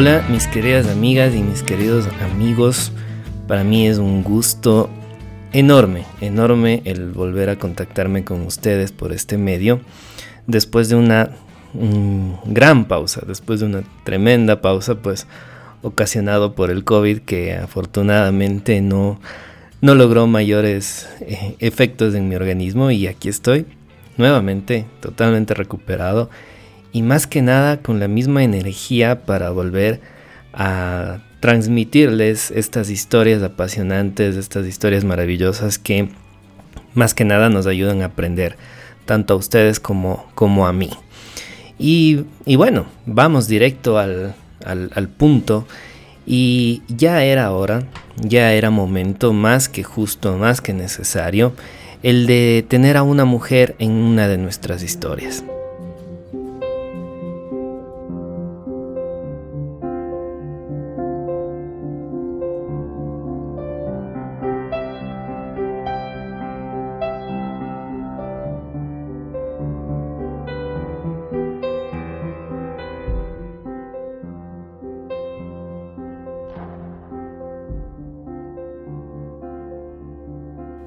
Hola mis queridas amigas y mis queridos amigos, para mí es un gusto enorme, enorme el volver a contactarme con ustedes por este medio después de una gran pausa, después de una tremenda pausa pues ocasionado por el COVID que afortunadamente no, no logró mayores eh, efectos en mi organismo y aquí estoy nuevamente totalmente recuperado y más que nada con la misma energía para volver a transmitirles estas historias apasionantes, estas historias maravillosas que más que nada nos ayudan a aprender, tanto a ustedes como, como a mí. Y, bueno, vamos directo al, al punto y ya era hora, ya era momento más que justo, más que necesario, el de tener a una mujer en una de nuestras historias.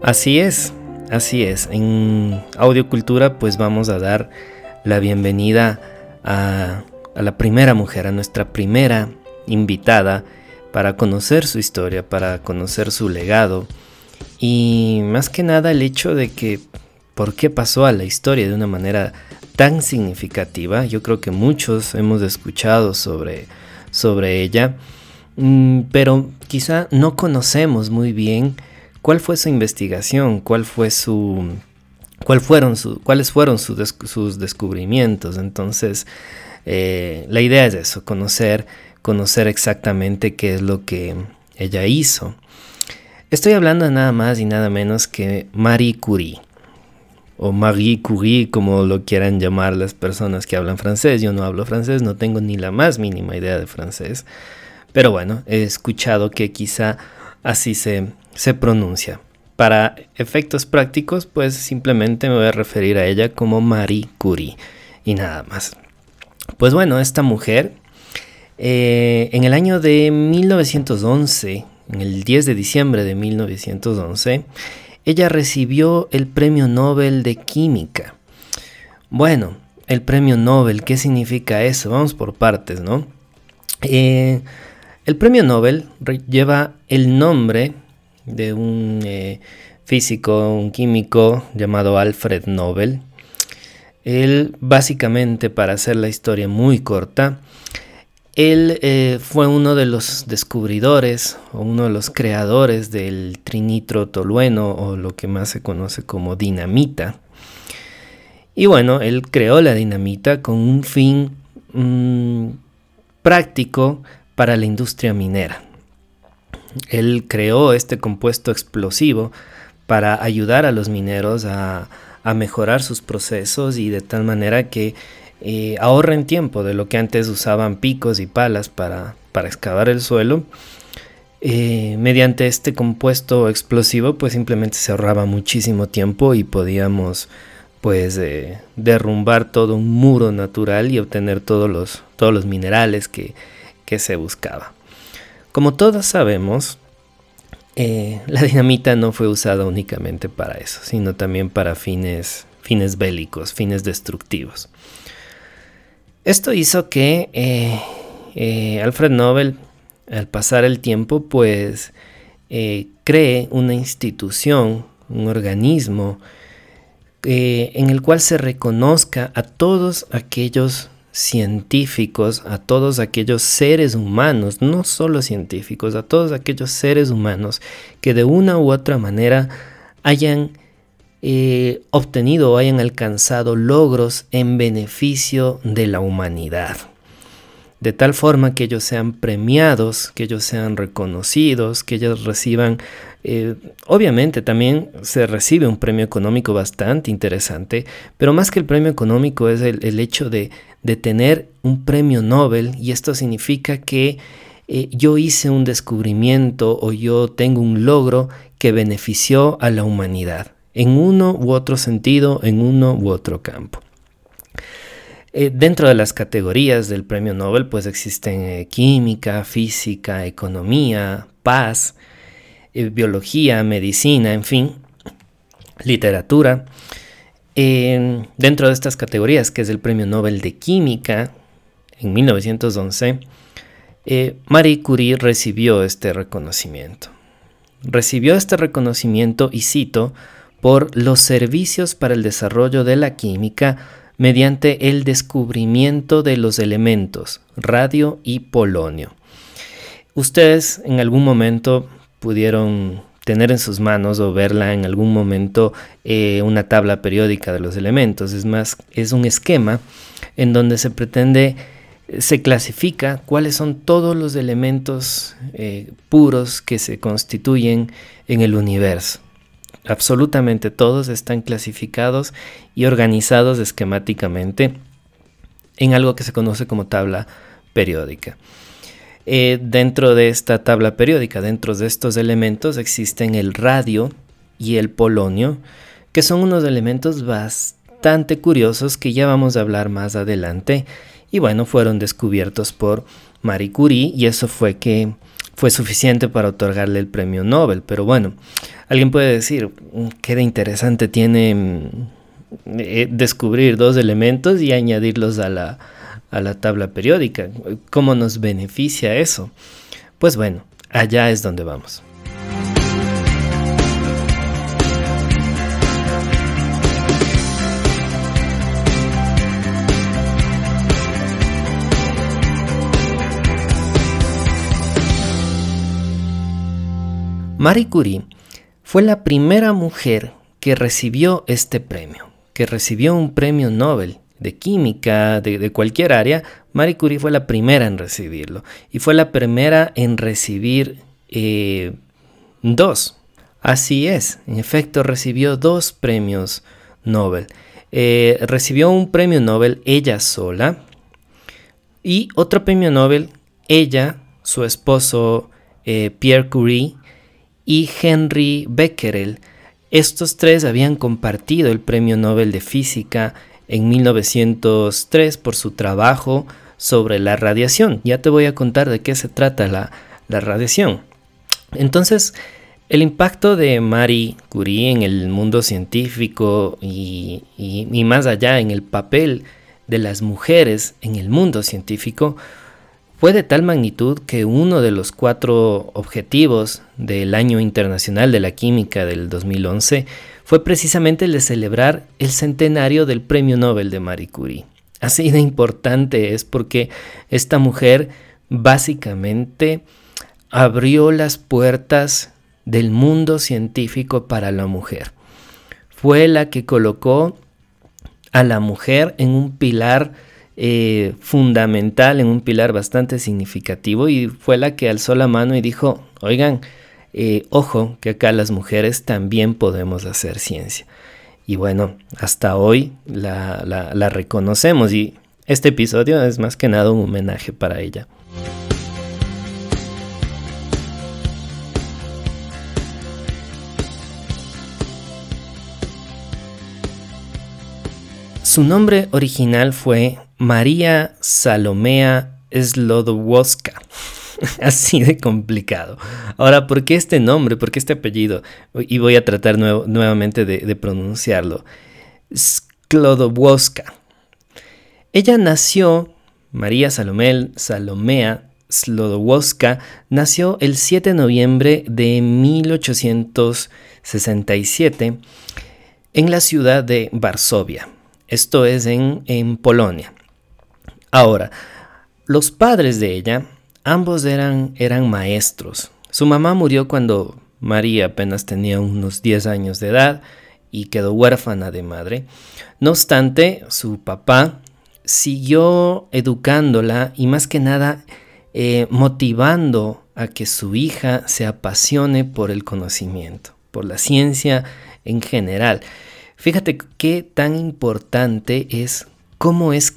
Así es, así es. En Audiocultura pues vamos a dar la bienvenida a, la primera mujer, a nuestra primera invitada para conocer su historia, para conocer su legado y más que nada el hecho de que por qué pasó a la historia de una manera tan significativa. Yo creo que muchos hemos escuchado sobre, sobre ella, mm, pero quizá no conocemos muy bien ¿Cuál fue su investigación? ¿Cuál fue su, cuál fueron su, ¿Cuáles fueron sus descubrimientos? Entonces, eh, la idea es eso, conocer, conocer exactamente qué es lo que ella hizo. Estoy hablando de nada más y nada menos que Marie Curie, o Marie Curie, como lo quieran llamar las personas que hablan francés. Yo no hablo francés, no tengo ni la más mínima idea de francés. Pero bueno, he escuchado que quizá así se, se pronuncia. Para efectos prácticos, pues simplemente me voy a referir a ella como Marie Curie y nada más. Pues bueno, esta mujer eh, en el año de 1911, en el 10 de diciembre de 1911, ella recibió el Premio Nobel de Química. Bueno, el Premio Nobel, ¿qué significa eso? Vamos por partes, ¿no? Eh, el Premio Nobel lleva el nombre de un eh, físico, un químico llamado Alfred Nobel. Él, básicamente, para hacer la historia muy corta, él eh, fue uno de los descubridores o uno de los creadores del trinitrotolueno o lo que más se conoce como dinamita. Y bueno, él creó la dinamita con un fin mm, práctico para la industria minera. Él creó este compuesto explosivo para ayudar a los mineros a, mejorar sus procesos y de tal manera que eh, ahorren tiempo de lo que antes usaban picos y palas para, excavar el suelo. Eh, mediante este compuesto explosivo pues simplemente se ahorraba muchísimo tiempo y podíamos pues eh, derrumbar todo un muro natural y obtener todos los, todos los minerales que, que se buscaba. Como todos sabemos, eh, la dinamita no fue usada únicamente para eso, sino también para fines, fines bélicos, fines destructivos. Esto hizo que eh, eh, Alfred Nobel, al pasar el tiempo, pues cree una institución, un organismo, en el cual se reconozca a todos aquellos científicos, a todos aquellos seres humanos, no solo científicos, a todos aquellos seres humanos que de una u otra manera hayan eh, obtenido o hayan alcanzado logros en beneficio de la humanidad. De tal forma que ellos sean premiados, que ellos sean reconocidos, que ellos reciban eh, obviamente también se recibe un premio económico bastante interesante, pero más que el premio económico es el, hecho de, tener un premio Nobel y esto significa que eh, yo hice un descubrimiento o yo tengo un logro que benefició a la humanidad en uno u otro sentido, en uno u otro campo. Eh, dentro de las categorías del premio Nobel, pues existen química, física, economía, paz, eh, biología, medicina, en fin, literatura. dentro de estas categorías, que es el premio Nobel de Química, en 1911, Marie Curie recibió este reconocimiento. Recibió este reconocimiento, y cito, por los servicios para el desarrollo de la química mediante el descubrimiento de los elementos radio y polonio. Ustedes en algún momento pudieron tener en sus manos o verla en algún momento eh, una tabla periódica de los elementos. Es más, es un esquema en donde se pretende, se clasifica cuáles son todos los elementos eh, puros que se constituyen en el universo. Absolutamente todos están clasificados y organizados esquemáticamente en algo que se conoce como tabla periódica. Eh, dentro de esta tabla periódica, dentro de estos elementos, existen el radio y el polonio, que son unos elementos bastante curiosos que ya vamos a hablar más adelante. Y bueno, fueron descubiertos por Marie Curie y eso fue que fue suficiente para otorgarle el premio Nobel. Pero bueno, alguien puede decir, mm, qué de interesante tiene mm, eh, descubrir dos elementos y añadirlos a la, a la tabla periódica. ¿Cómo nos beneficia eso? Pues bueno, allá es donde vamos. Marie Curie fue la primera mujer que recibió este premio, que recibió un premio Nobel de química, de, cualquier área. Marie Curie fue la primera en recibirlo y fue la primera en recibir eh, dos. Así es, en efecto recibió dos premios Nobel. Eh, recibió un premio Nobel ella sola y otro premio Nobel ella, su esposo eh, Pierre Curie y Henry Becquerel. Estos tres habían compartido el Premio Nobel de Física en 1903 por su trabajo sobre la radiación. Ya te voy a contar de qué se trata la, radiación. Entonces, el impacto de Marie Curie en el mundo científico y, y más allá en el papel de las mujeres en el mundo científico fue de tal magnitud que uno de los cuatro objetivos del Año Internacional de la Química del 2011 fue precisamente el de celebrar el centenario del Premio Nobel de Marie Curie. Así de importante es porque esta mujer básicamente abrió las puertas del mundo científico para la mujer. Fue la que colocó a la mujer en un pilar eh, fundamental, en un pilar bastante significativo y fue la que alzó la mano y dijo, oigan, ojo, que acá las mujeres también podemos hacer ciencia. Y bueno, hasta hoy la, la reconocemos y este episodio es más que nada un homenaje para ella. Su nombre original fue María Salomea Slodowska. Así de complicado. Ahora, ¿por qué este nombre? ¿Por qué este apellido? Y voy a tratar nuevamente de, pronunciarlo. Sklodowska. Ella nació, María Salomé, Salomea Slodowska, nació el 7 de noviembre de 1867 en la ciudad de Varsovia. Esto es en Polonia. Ahora, los padres de ella, ambos eran, eran maestros. Su mamá murió cuando María apenas tenía unos 10 años de edad y quedó huérfana de madre. No obstante, su papá siguió educándola y más que nada eh, motivando a que su hija se apasione por el conocimiento, por la ciencia en general. Fíjate qué tan importante es cómo es,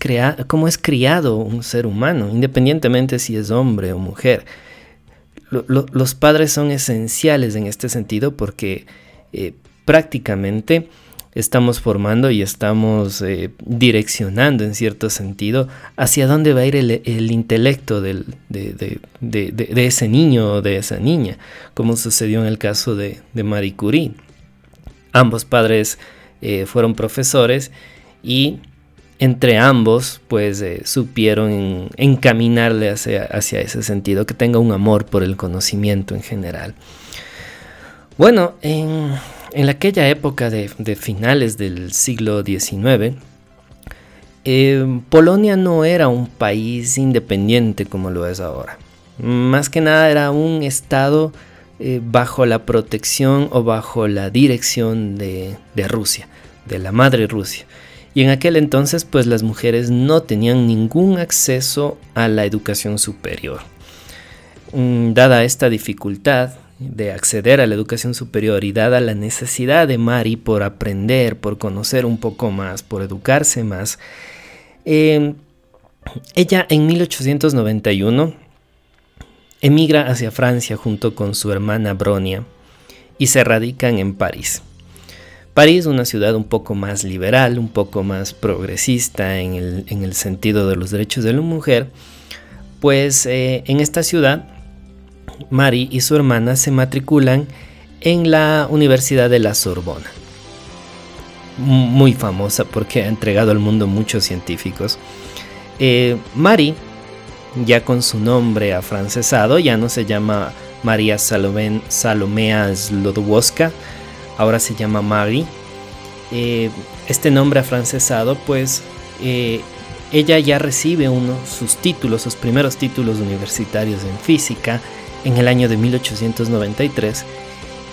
cómo es criado un ser humano, independientemente si es hombre o mujer. los padres son esenciales en este sentido porque eh, prácticamente estamos formando y estamos eh, direccionando en cierto sentido hacia dónde va a ir el, intelecto de, ese niño o de esa niña, como sucedió en el caso de, Marie Curie. Ambos padres eh, fueron profesores y entre ambos pues eh, supieron encaminarle hacia, ese sentido, que tenga un amor por el conocimiento en general. Bueno, en, aquella época de, finales del siglo XIX, eh, Polonia no era un país independiente como lo es ahora. Más que nada era un estado eh, bajo la protección o bajo la dirección de, Rusia, de la madre Rusia. Y en aquel entonces pues las mujeres no tenían ningún acceso a la educación superior. Mm, dada esta dificultad, de acceder a la educación superior y dada la necesidad de Mari por aprender, por conocer un poco más, por educarse más, em, ella en 1891 emigra hacia Francia junto con su hermana Bronia y se radican en París. París, una ciudad un poco más liberal, un poco más progresista en el, sentido de los derechos de la mujer, pues eh, en esta ciudad Mari y su hermana se matriculan en la Universidad de la Sorbona. Muy famosa porque ha entregado al mundo muchos científicos. Eh, Mari, ya con su nombre afrancesado, ya no se llama María Salomea Slodowska, ahora se llama Mari. Eh, este nombre afrancesado, pues eh, ella ya recibe uno, sus títulos, sus primeros títulos universitarios en física, en el año de 1893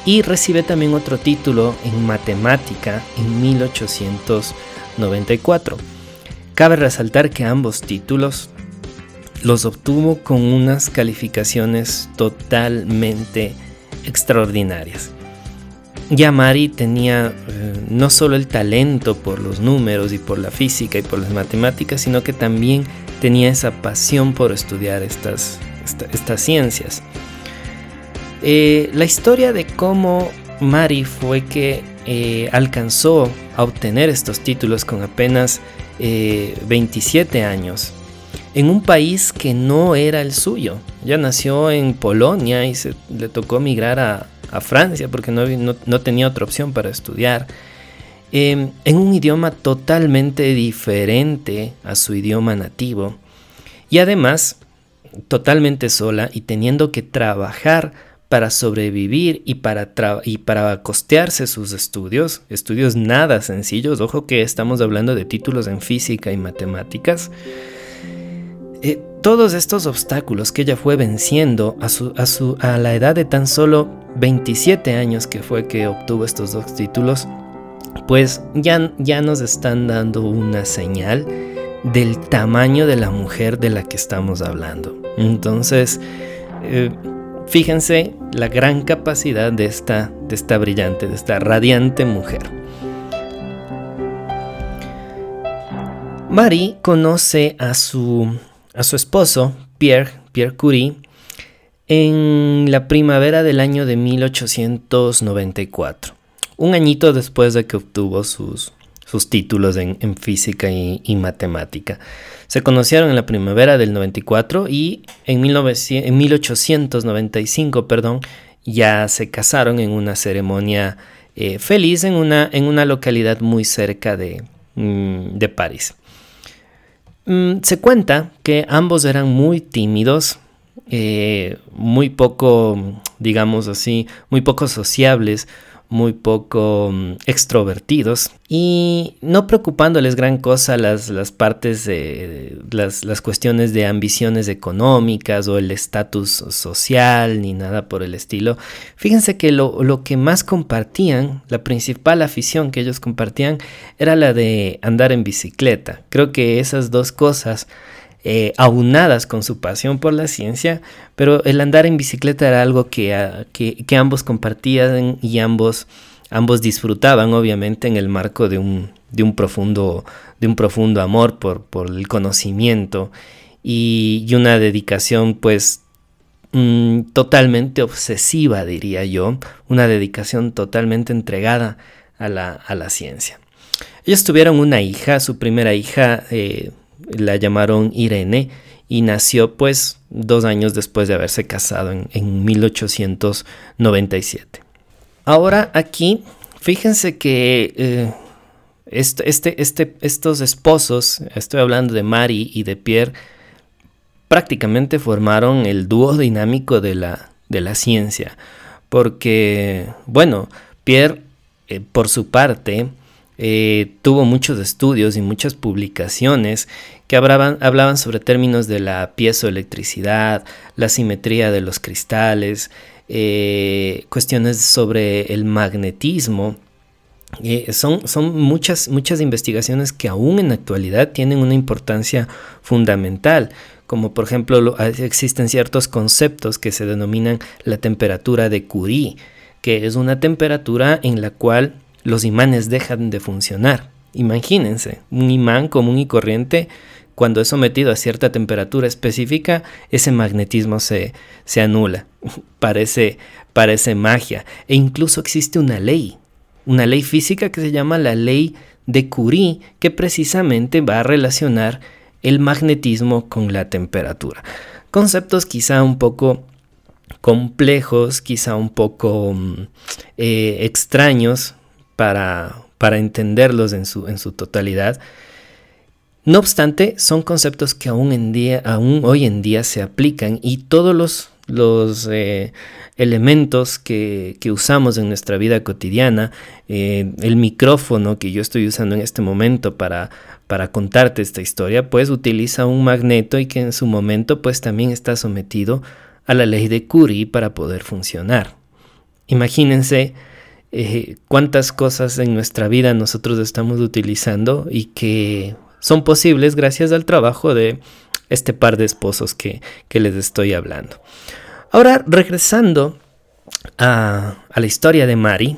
y recibe también otro título en matemática en 1894. Cabe resaltar que ambos títulos los obtuvo con unas calificaciones totalmente extraordinarias. Ya Mari tenía eh, no solo el talento por los números y por la física y por las matemáticas, sino que también tenía esa pasión por estudiar estas, estas ciencias. Eh, la historia de cómo Mari fue que eh, alcanzó a obtener estos títulos con apenas 27 eh, años en un país que no era el suyo. Ya nació en Polonia y se, le tocó emigrar a, Francia porque no, no, tenía otra opción para estudiar. Em, en un idioma totalmente diferente a su idioma nativo. Y además, totalmente sola y teniendo que trabajar para sobrevivir y para, y para costearse sus estudios, estudios nada sencillos, ojo que estamos hablando de títulos en física y matemáticas, eh, todos estos obstáculos que ella fue venciendo a, su, a, su, a la edad de tan solo 27 años que fue que obtuvo estos dos títulos, pues ya, ya nos están dando una señal del tamaño de la mujer de la que estamos hablando. Entonces, eh, Fíjense la gran capacidad de esta, de esta brillante, de esta radiante mujer. Marie conoce a su, a su esposo, Pierre, Pierre Curie, en la primavera del año de 1894, un añito después de que obtuvo sus, sus títulos en, física y, matemática. Se conocieron en la primavera del 94 y en, 1895 perdón, ya se casaron en una ceremonia eh, feliz en una, en una, localidad muy cerca de, mm, de París. Mm, se cuenta que ambos eran muy tímidos, eh, muy poco, digamos así, muy poco sociables, muy poco mm, extrovertidos y no preocupándoles gran cosa las, las partes de las, las, cuestiones de ambiciones económicas o el estatus social ni nada por el estilo. Fíjense que lo, lo que más compartían, la principal afición que ellos compartían era la de andar en bicicleta. Creo que esas dos cosas eh, aunadas con su pasión por la ciencia, pero el andar en bicicleta era algo que, ah, que, ambos compartían y ambos, ambos disfrutaban, obviamente, en el marco de un, de un, profundo, de un profundo amor por, por el conocimiento y, una dedicación, pues, mm, totalmente obsesiva, diría yo, una dedicación totalmente entregada a la, ciencia. Ellos tuvieron una hija, su primera hija eh, la llamaron Irene y nació pues dos años después de haberse casado en, 1897. Ahora aquí, fíjense que este, este, este, estos esposos, estoy hablando de Mari y de Pierre, prácticamente formaron el dúo dinámico de la, de la ciencia. Porque, bueno, Pierre, eh, por su parte, eh, tuvo muchos estudios y muchas publicaciones que hablaban, sobre términos de la piezoelectricidad, la simetría de los cristales, eh, cuestiones sobre el magnetismo. son, son muchas, muchas investigaciones que aún en la actualidad tienen una importancia fundamental como por ejemplo existen ciertos conceptos que se denominan la temperatura de Curie, que es una temperatura en la cual los imanes dejan de funcionar. Imagínense, un imán común y corriente, cuando es sometido a cierta temperatura específica, ese magnetismo se, se anula. parece, parece magia. E incluso existe una ley, una ley física que se llama la ley de Curie, que precisamente va a relacionar el magnetismo con la temperatura. Conceptos quizá un poco complejos, quizá un poco mm, eh, extraños para, para entenderlos en su, en su, totalidad. No obstante, son conceptos que aún, en día, aún hoy en día se aplican y todos los, los eh, elementos que, usamos en nuestra vida cotidiana, eh, el micrófono que yo estoy usando en este momento para para contarte esta historia, pues utiliza un magneto y que en su momento pues también está sometido a la ley de Curie para poder funcionar. Imagínense eh, cuántas cosas en nuestra vida nosotros estamos utilizando y que son posibles gracias al trabajo de este par de esposos que, les estoy hablando. Ahora, regresando a, a la historia de Mari,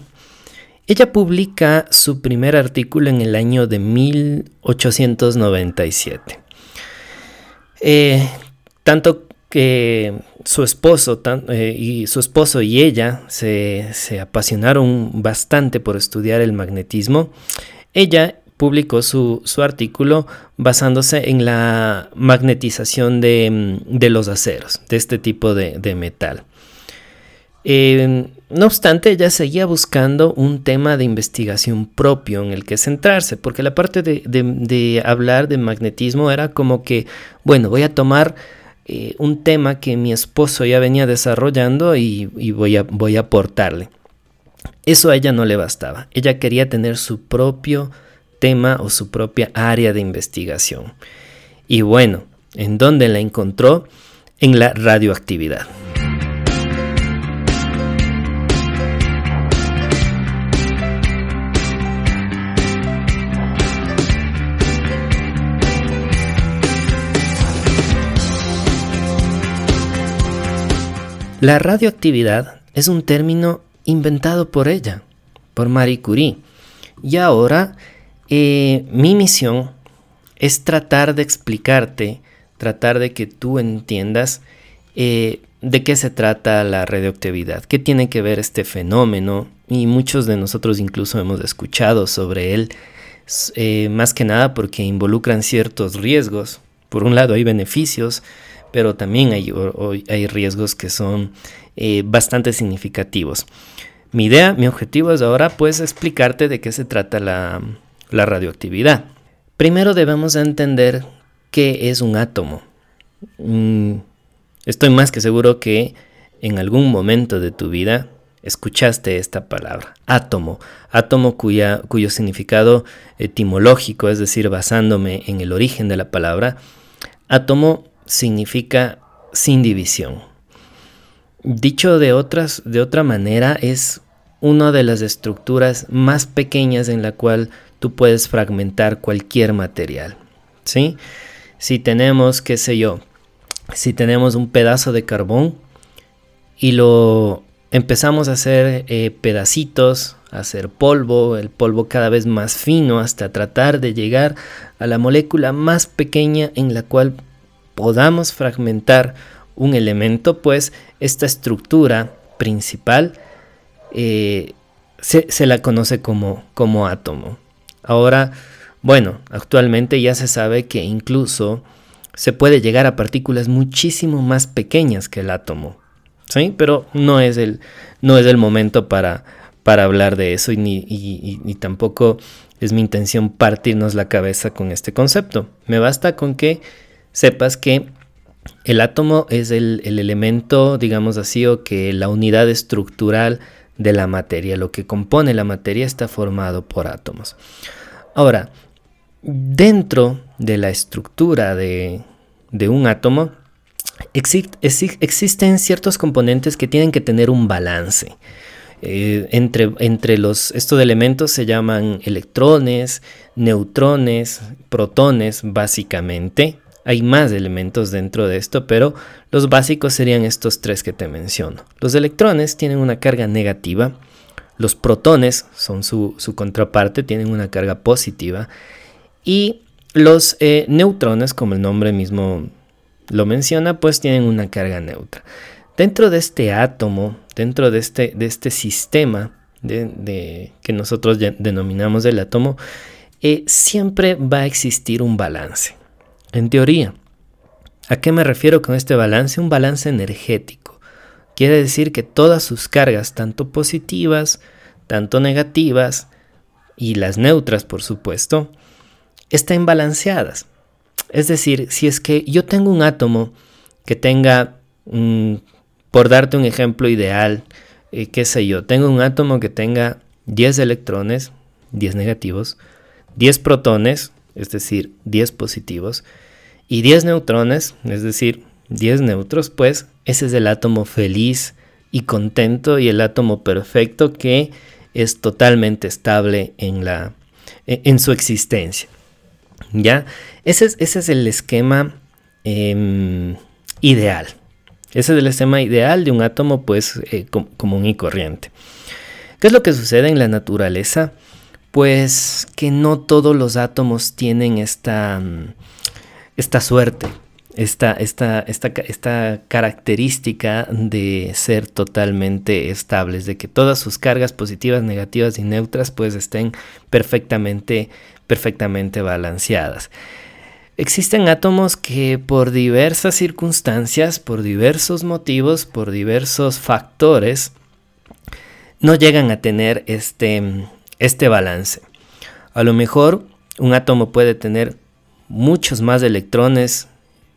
ella publica su primer artículo en el año de 1897. Eh, tanto su esposo eh, y su esposo y ella se, apasionaron bastante por estudiar el magnetismo. Ella publicó su, artículo basándose en la magnetización de, los aceros, de este tipo de metal. Eh, no obstante, ella seguía buscando un tema de investigación propio en el que centrarse, porque la parte de, hablar de magnetismo era como que, bueno, voy a tomar eh, un tema que mi esposo ya venía desarrollando y, voy, a, voy a aportarle. Eso a ella no le bastaba. Ella quería tener su propio tema o su propia área de investigación. Y bueno, ¿en dónde la encontró? En la radioactividad. La radioactividad es un término inventado por ella, por Marie Curie. Y ahora eh, mi misión es tratar de explicarte, tratar de que tú entiendas eh, de qué se trata la radioactividad, qué tiene que ver este fenómeno. Y muchos de nosotros incluso hemos escuchado sobre él, eh, más que nada porque involucran ciertos riesgos. Por un lado hay beneficios, pero también hay, hay riesgos que son eh, bastante significativos. Mi idea, mi objetivo es ahora pues explicarte de qué se trata la, radioactividad. Primero debemos entender qué es un átomo. Mm, estoy más que seguro que en algún momento de tu vida escuchaste esta palabra, átomo, átomo cuya, cuyo significado etimológico, es decir, basándome en el origen de la palabra, átomo significa sin división. Dicho de, otras, de otra manera, es una de las estructuras más pequeñas en la cual tú puedes fragmentar cualquier material. ¿sí? Si tenemos, qué sé yo, si tenemos un pedazo de carbón y lo empezamos a hacer eh, pedacitos, a hacer polvo, el polvo cada vez más fino hasta tratar de llegar a la molécula más pequeña en la cual podamos fragmentar un elemento, pues esta estructura principal eh, se, la conoce como, como átomo. Ahora, bueno, actualmente ya se sabe que incluso se puede llegar a partículas muchísimo más pequeñas que el átomo. ¿Sí? Pero no es el, no es el momento para, para hablar de eso y ni, tampoco es mi intención partirnos la cabeza con este concepto. Me basta con que sepas que el átomo es el, el, elemento, digamos así, o que la unidad estructural de la materia, lo que compone la materia está formado por átomos. Ahora, dentro de la estructura de, un átomo, existen ciertos componentes que tienen que tener un balance. Eh, entre, entre los, estos elementos se llaman electrones, neutrones, protones, básicamente. Hay más elementos dentro de esto, pero los básicos serían estos tres que te menciono. Los electrones tienen una carga negativa, los protones son su, contraparte, tienen una carga positiva, y los eh, neutrones, como el nombre mismo lo menciona, pues tienen una carga neutra. Dentro de este átomo, dentro de este, este sistema que nosotros denominamos el átomo, eh, siempre va a existir un balance. En teoría, ¿a qué me refiero con este balance? Un balance energético. Quiere decir que todas sus cargas, tanto positivas, tanto negativas, y las neutras, por supuesto, estén balanceadas. Es decir, si es que yo tengo un átomo que tenga, por darte un ejemplo ideal, eh, qué sé yo, tengo un átomo que tenga 10 electrones, 10 negativos, 10 protones, es decir, 10 positivos, y 10 neutrones, es decir, 10 neutros, pues ese es el átomo feliz y contento y el átomo perfecto que es totalmente estable en, la, e, en su existencia. ¿Ya? Ese es, ese es el esquema em, ideal. Ese es el esquema ideal de un átomo pues eh, común y corriente. ¿Qué es lo que sucede en la naturaleza? Pues que no todos los átomos tienen esta esta suerte, esta, esta, esta, esta, característica de ser totalmente estables, de que todas sus cargas positivas, negativas y neutras pues estén perfectamente, perfectamente balanceadas. Existen átomos que por diversas circunstancias, por diversos motivos, por diversos factores, no llegan a tener este, este balance. A lo mejor un átomo puede tener muchos más electrones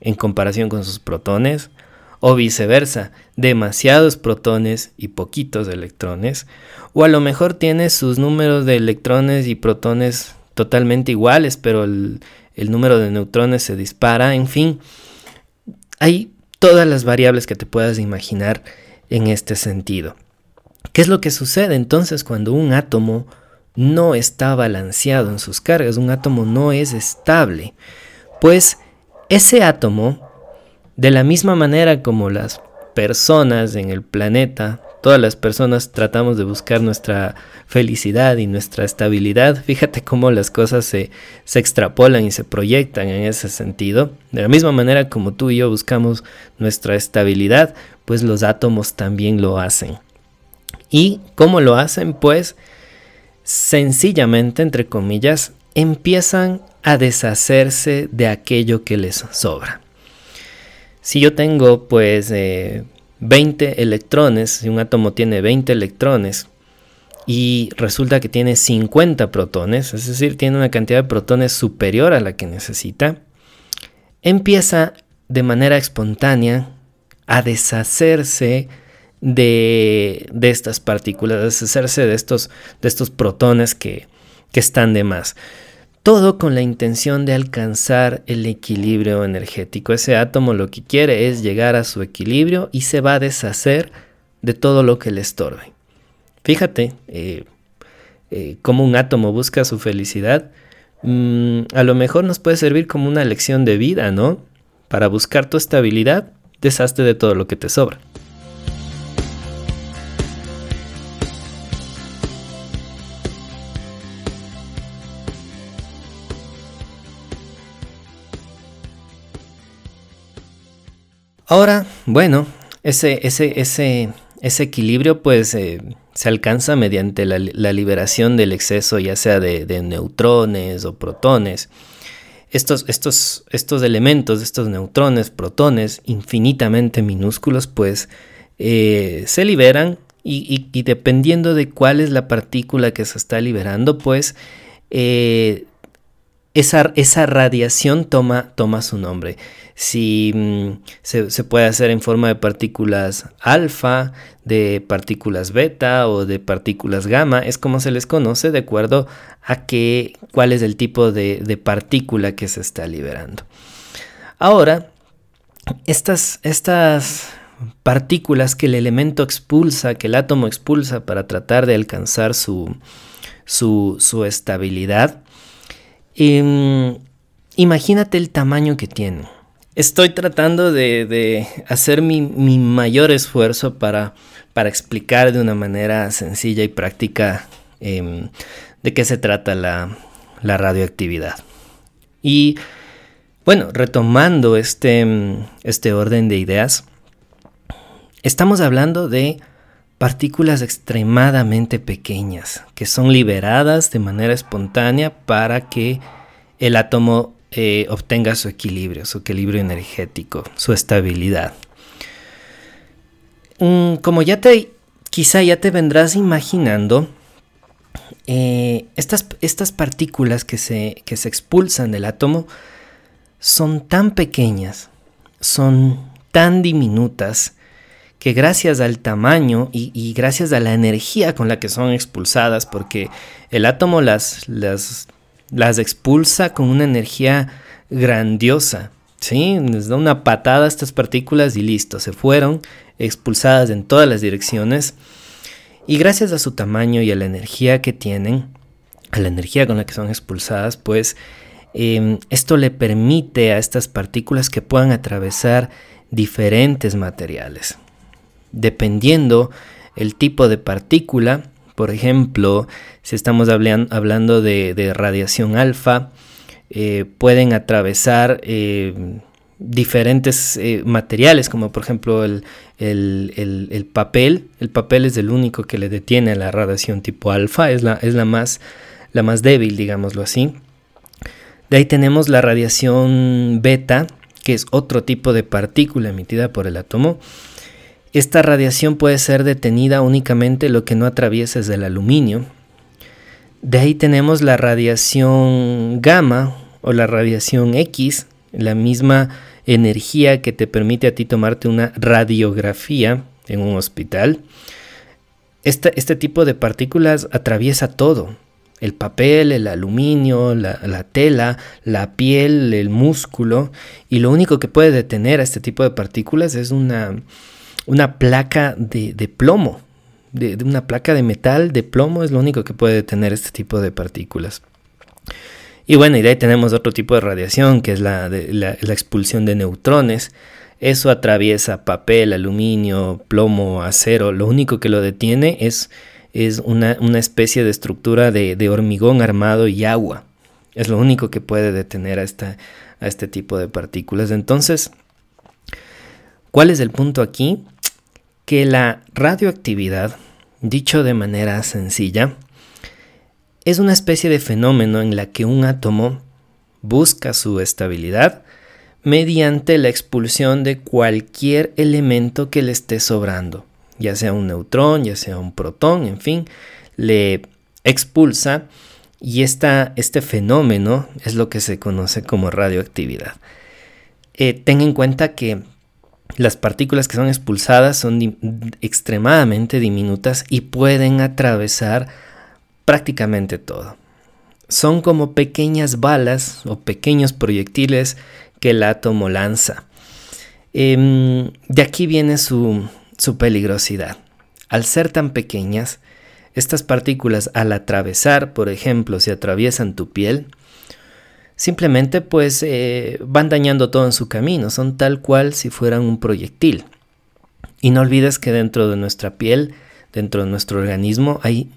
en comparación con sus protones, o viceversa, demasiados protones y poquitos electrones, o a lo mejor tiene sus números de electrones y protones totalmente iguales, pero el, número de neutrones se dispara, en fin, hay todas las variables que te puedas imaginar en este sentido. ¿Qué es lo que sucede entonces cuando un átomo no está balanceado en sus cargas, un átomo no es estable, pues ese átomo, de la misma manera como las personas en el planeta, todas las personas tratamos de buscar nuestra felicidad y nuestra estabilidad, fíjate cómo las cosas se, se extrapolan y se proyectan en ese sentido, de la misma manera como tú y yo buscamos nuestra estabilidad, pues los átomos también lo hacen. ¿Y cómo lo hacen? Pues sencillamente, entre comillas, empiezan a deshacerse de aquello que les sobra. Si yo tengo pues 20 eh, electrones, si un átomo tiene 20 electrones y resulta que tiene 50 protones, es decir, tiene una cantidad de protones superior a la que necesita, empieza de manera espontánea a deshacerse de, estas partículas, deshacerse de estos, de estos protones que, que están de más. Todo con la intención de alcanzar el equilibrio energético. Ese átomo lo que quiere es llegar a su equilibrio y se va a deshacer de todo lo que le estorbe. Fíjate eh, eh, cómo un átomo busca su felicidad. Mm, a lo mejor nos puede servir como una lección de vida, ¿no? Para buscar tu estabilidad, deshazte de todo lo que te sobra. Ahora, bueno, ese, ese, ese, ese equilibrio pues eh, se alcanza mediante la, liberación del exceso ya sea de, neutrones o protones. Estos, estos, estos, elementos, estos neutrones, protones infinitamente minúsculos pues eh, se liberan y, dependiendo de cuál es la partícula que se está liberando pues eh, esa, esa, radiación toma, toma su nombre si mm, se, puede hacer en forma de partículas alfa, de partículas beta o de partículas gamma, es como se les conoce de acuerdo a qué, cuál es el tipo de, de partícula que se está liberando. Ahora, estas, estas partículas que el elemento expulsa, que el átomo expulsa para tratar de alcanzar su, su, estabilidad, em, imagínate el tamaño que tienen. Estoy tratando de, hacer mi, mayor esfuerzo para, explicar de una manera sencilla y práctica em, de qué se trata la, radioactividad. Y bueno, retomando este, este orden de ideas, estamos hablando de partículas extremadamente pequeñas que son liberadas de manera espontánea para que el átomo eh, obtenga su equilibrio, su equilibrio energético, su estabilidad. Mm, como ya te, quizá ya te vendrás imaginando, eh, estas, estas, partículas que se, que se expulsan del átomo son tan pequeñas, son tan diminutas, que gracias al tamaño y, gracias a la energía con la que son expulsadas, porque el átomo las, las las expulsa con una energía grandiosa. ¿sí? Les da una patada a estas partículas y listo, se fueron expulsadas en todas las direcciones. Y gracias a su tamaño y a la energía que tienen, a la energía con la que son expulsadas, pues em, esto le permite a estas partículas que puedan atravesar diferentes materiales. Dependiendo el tipo de partícula, por ejemplo, si estamos hablando de, radiación alfa, eh, pueden atravesar eh, diferentes eh, materiales, como por ejemplo el, papel. El papel es el único que le detiene a la radiación tipo alfa, es es la, más, la más débil, digámoslo así. De ahí tenemos la radiación beta, que es otro tipo de partícula emitida por el átomo. Esta radiación puede ser detenida únicamente lo que no atraviesa es del aluminio. De ahí tenemos la radiación gamma o la radiación X, la misma energía que te permite a ti tomarte una radiografía en un hospital. Este, tipo de partículas atraviesa todo. El papel, el aluminio, la, tela, la piel, el músculo. Y lo único que puede detener a este tipo de partículas es una, una placa de, plomo, de, una placa de metal de plomo es lo único que puede detener este tipo de partículas. Y bueno, y de ahí tenemos otro tipo de radiación, que es la, la, expulsión de neutrones. Eso atraviesa papel, aluminio, plomo, acero. Lo único que lo detiene es, es una, especie de estructura de, hormigón armado y agua. Es lo único que puede detener a, esta, a este tipo de partículas. Entonces, ¿cuál es el punto aquí? Que la radioactividad, dicho de manera sencilla, es una especie de fenómeno en la que un átomo busca su estabilidad mediante la expulsión de cualquier elemento que le esté sobrando, ya sea un neutrón, ya sea un protón, en fin, le expulsa y este fenómeno es lo que se conoce como radioactividad. Eh, ten en cuenta que las partículas que son expulsadas son extremadamente diminutas y pueden atravesar prácticamente todo. Son como pequeñas balas o pequeños proyectiles que el átomo lanza. Em, de aquí viene su peligrosidad. Al ser tan pequeñas, estas partículas al atravesar, por ejemplo, si atraviesan tu piel, simplemente pues eh, van dañando todo en su camino, son tal cual si fueran un proyectil. Y no olvides que dentro de nuestra piel, dentro de nuestro organismo, hay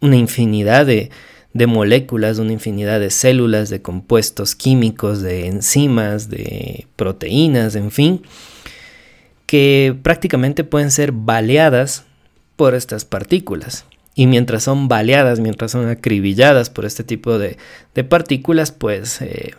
una infinidad de, de moléculas, una infinidad de células, de compuestos químicos, de enzimas, de proteínas, en fin, que prácticamente pueden ser baleadas por estas partículas. Y mientras son baleadas, mientras son acribilladas por este tipo de, partículas, pues eh,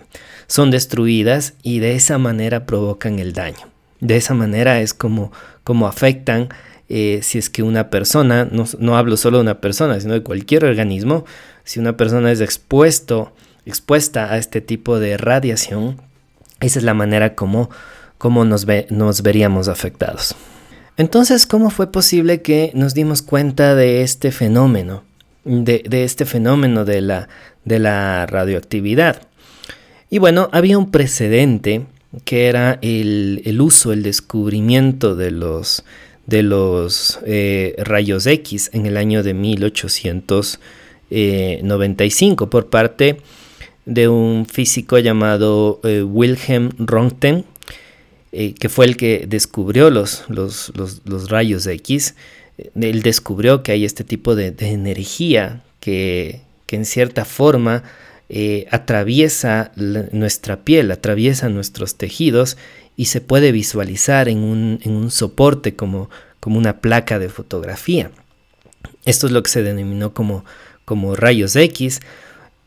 son destruidas y de esa manera provocan el daño. De esa manera es como, como afectan eh, si es que una persona, no, no, hablo solo de una persona, sino de cualquier organismo, si una persona es expuesto, expuesta a este tipo de radiación, esa es la manera como, como nos, nos veríamos afectados. Entonces, ¿cómo fue posible que nos dimos cuenta de este fenómeno? De, este fenómeno de la, radioactividad. Y bueno, había un precedente que era el, uso, el descubrimiento de los, de los eh, rayos X en el año de 1895 por parte de un físico llamado eh, Wilhelm Röntgen, eh, que fue el que descubrió los, los, rayos X. Él descubrió que hay este tipo de, energía que, en cierta forma eh, atraviesa nuestra piel, atraviesa nuestros tejidos y se puede visualizar en un, soporte como, como, una placa de fotografía. Esto es lo que se denominó como, como rayos X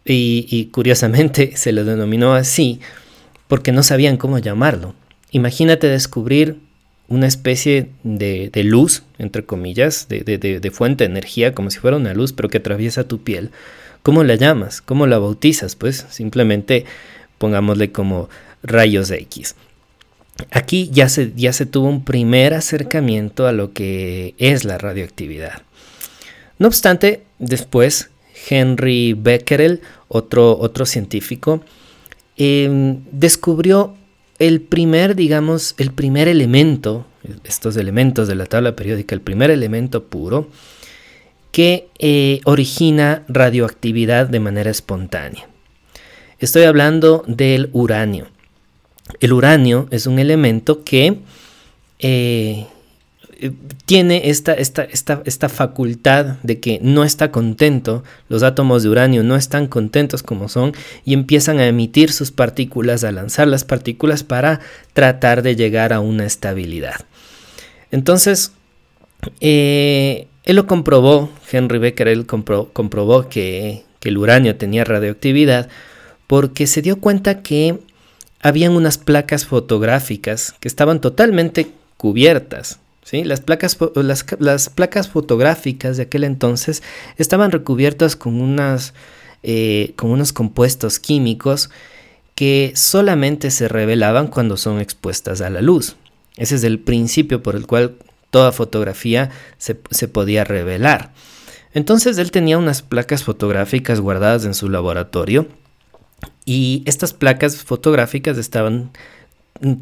y, curiosamente se lo denominó así porque no sabían cómo llamarlo. Imagínate descubrir una especie de, luz, entre comillas, de, fuente de energía, como si fuera una luz, pero que atraviesa tu piel. ¿Cómo la llamas? ¿Cómo la bautizas? Pues simplemente pongámosle como rayos X. Aquí ya se, ya se tuvo un primer acercamiento a lo que es la radioactividad. No obstante, después Henry Becquerel, otro, otro científico, em, descubrió el primer, digamos, el primer elemento, estos elementos de la tabla periódica, el primer elemento puro, que eh, origina radioactividad de manera espontánea. Estoy hablando del uranio. El uranio es un elemento que eh, tiene esta, esta, esta, esta, facultad de que no está contento, los átomos de uranio no están contentos como son y empiezan a emitir sus partículas, a lanzar las partículas para tratar de llegar a una estabilidad. Entonces, eh, él lo comprobó, Henry Becquerel comprobó que, que el uranio tenía radioactividad porque se dio cuenta que habían unas placas fotográficas que estaban totalmente cubiertas las, placas, las, placas fotográficas de aquel entonces estaban recubiertas con, unas, eh, con unos compuestos químicos que solamente se revelaban cuando son expuestas a la luz. Ese es el principio por el cual toda fotografía se, se podía revelar. Entonces él tenía unas placas fotográficas guardadas en su laboratorio y estas placas fotográficas estaban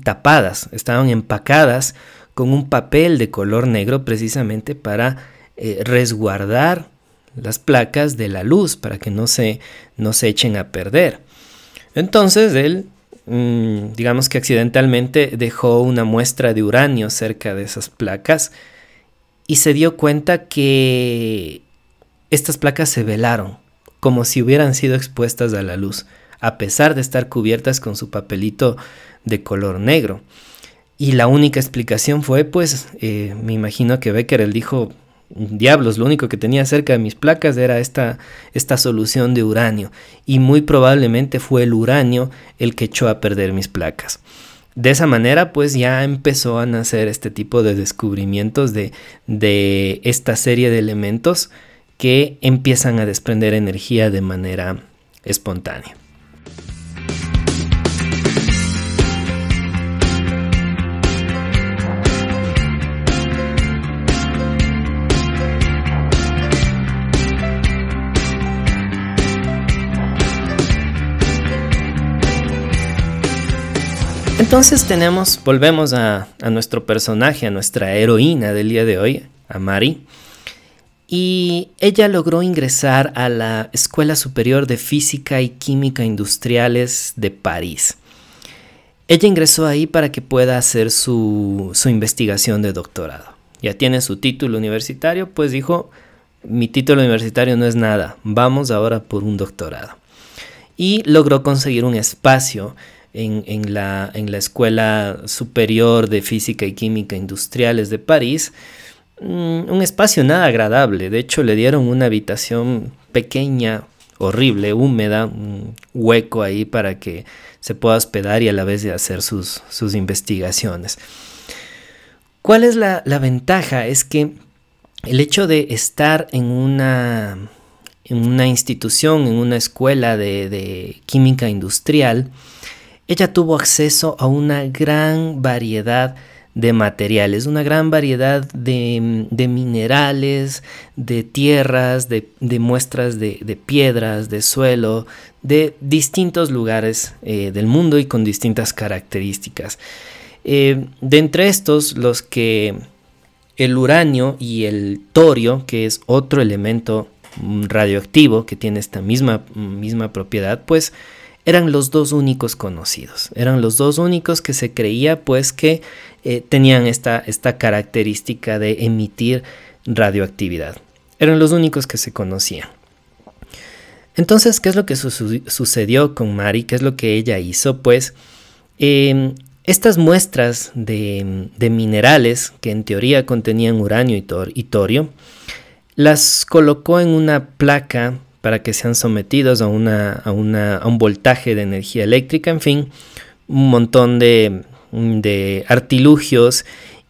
tapadas, estaban empacadas con un papel de color negro precisamente para eh, resguardar las placas de la luz para que no se, no se echen a perder. Entonces él, mm, digamos que accidentalmente dejó una muestra de uranio cerca de esas placas y se dio cuenta que estas placas se velaron como si hubieran sido expuestas a la luz, a pesar de estar cubiertas con su papelito de color negro. Y la única explicación fue, pues, eh, me imagino que Becker dijo, diablos, lo único que tenía cerca de mis placas era esta, esta solución de uranio. Y muy probablemente fue el uranio el que echó a perder mis placas. De esa manera, pues ya empezó a nacer este tipo de descubrimientos de, de esta serie de elementos que empiezan a desprender energía de manera espontánea. Entonces tenemos, volvemos a, nuestro personaje, a nuestra heroína del día de hoy, a Mari. Y ella logró ingresar a la Escuela Superior de Física y Química Industriales de París. Ella ingresó ahí para que pueda hacer su, su investigación de doctorado. Ya tiene su título universitario, pues dijo, mi título universitario no es nada, vamos ahora por un doctorado. Y logró conseguir un espacio en, la, Escuela Superior de Física y Química Industriales de París, mm, un espacio nada agradable. De hecho, le dieron una habitación pequeña, horrible, húmeda, un hueco ahí para que se pueda hospedar y a la vez de hacer sus, sus investigaciones. ¿Cuál es la, ventaja? Es que el hecho de estar en una, en una institución, en una escuela de, química industrial, ella tuvo acceso a una gran variedad de materiales, una gran variedad de, minerales, de tierras, de, muestras de, piedras, de suelo, de distintos lugares eh, del mundo y con distintas características. Eh, de entre estos, los que el uranio y el torio, que es otro elemento mm, radioactivo que tiene esta misma, misma propiedad, pues eran los dos únicos conocidos. Eran los dos únicos que se creía pues que eh, tenían esta, esta característica de emitir radioactividad. Eran los únicos que se conocían. Entonces, ¿qué es lo que sucedió con Mari? ¿Qué es lo que ella hizo? Pues em, estas muestras de, minerales que en teoría contenían uranio y, torio, las colocó en una placa para que sean sometidos a, una, a, un voltaje de energía eléctrica, en fin, un montón de, artilugios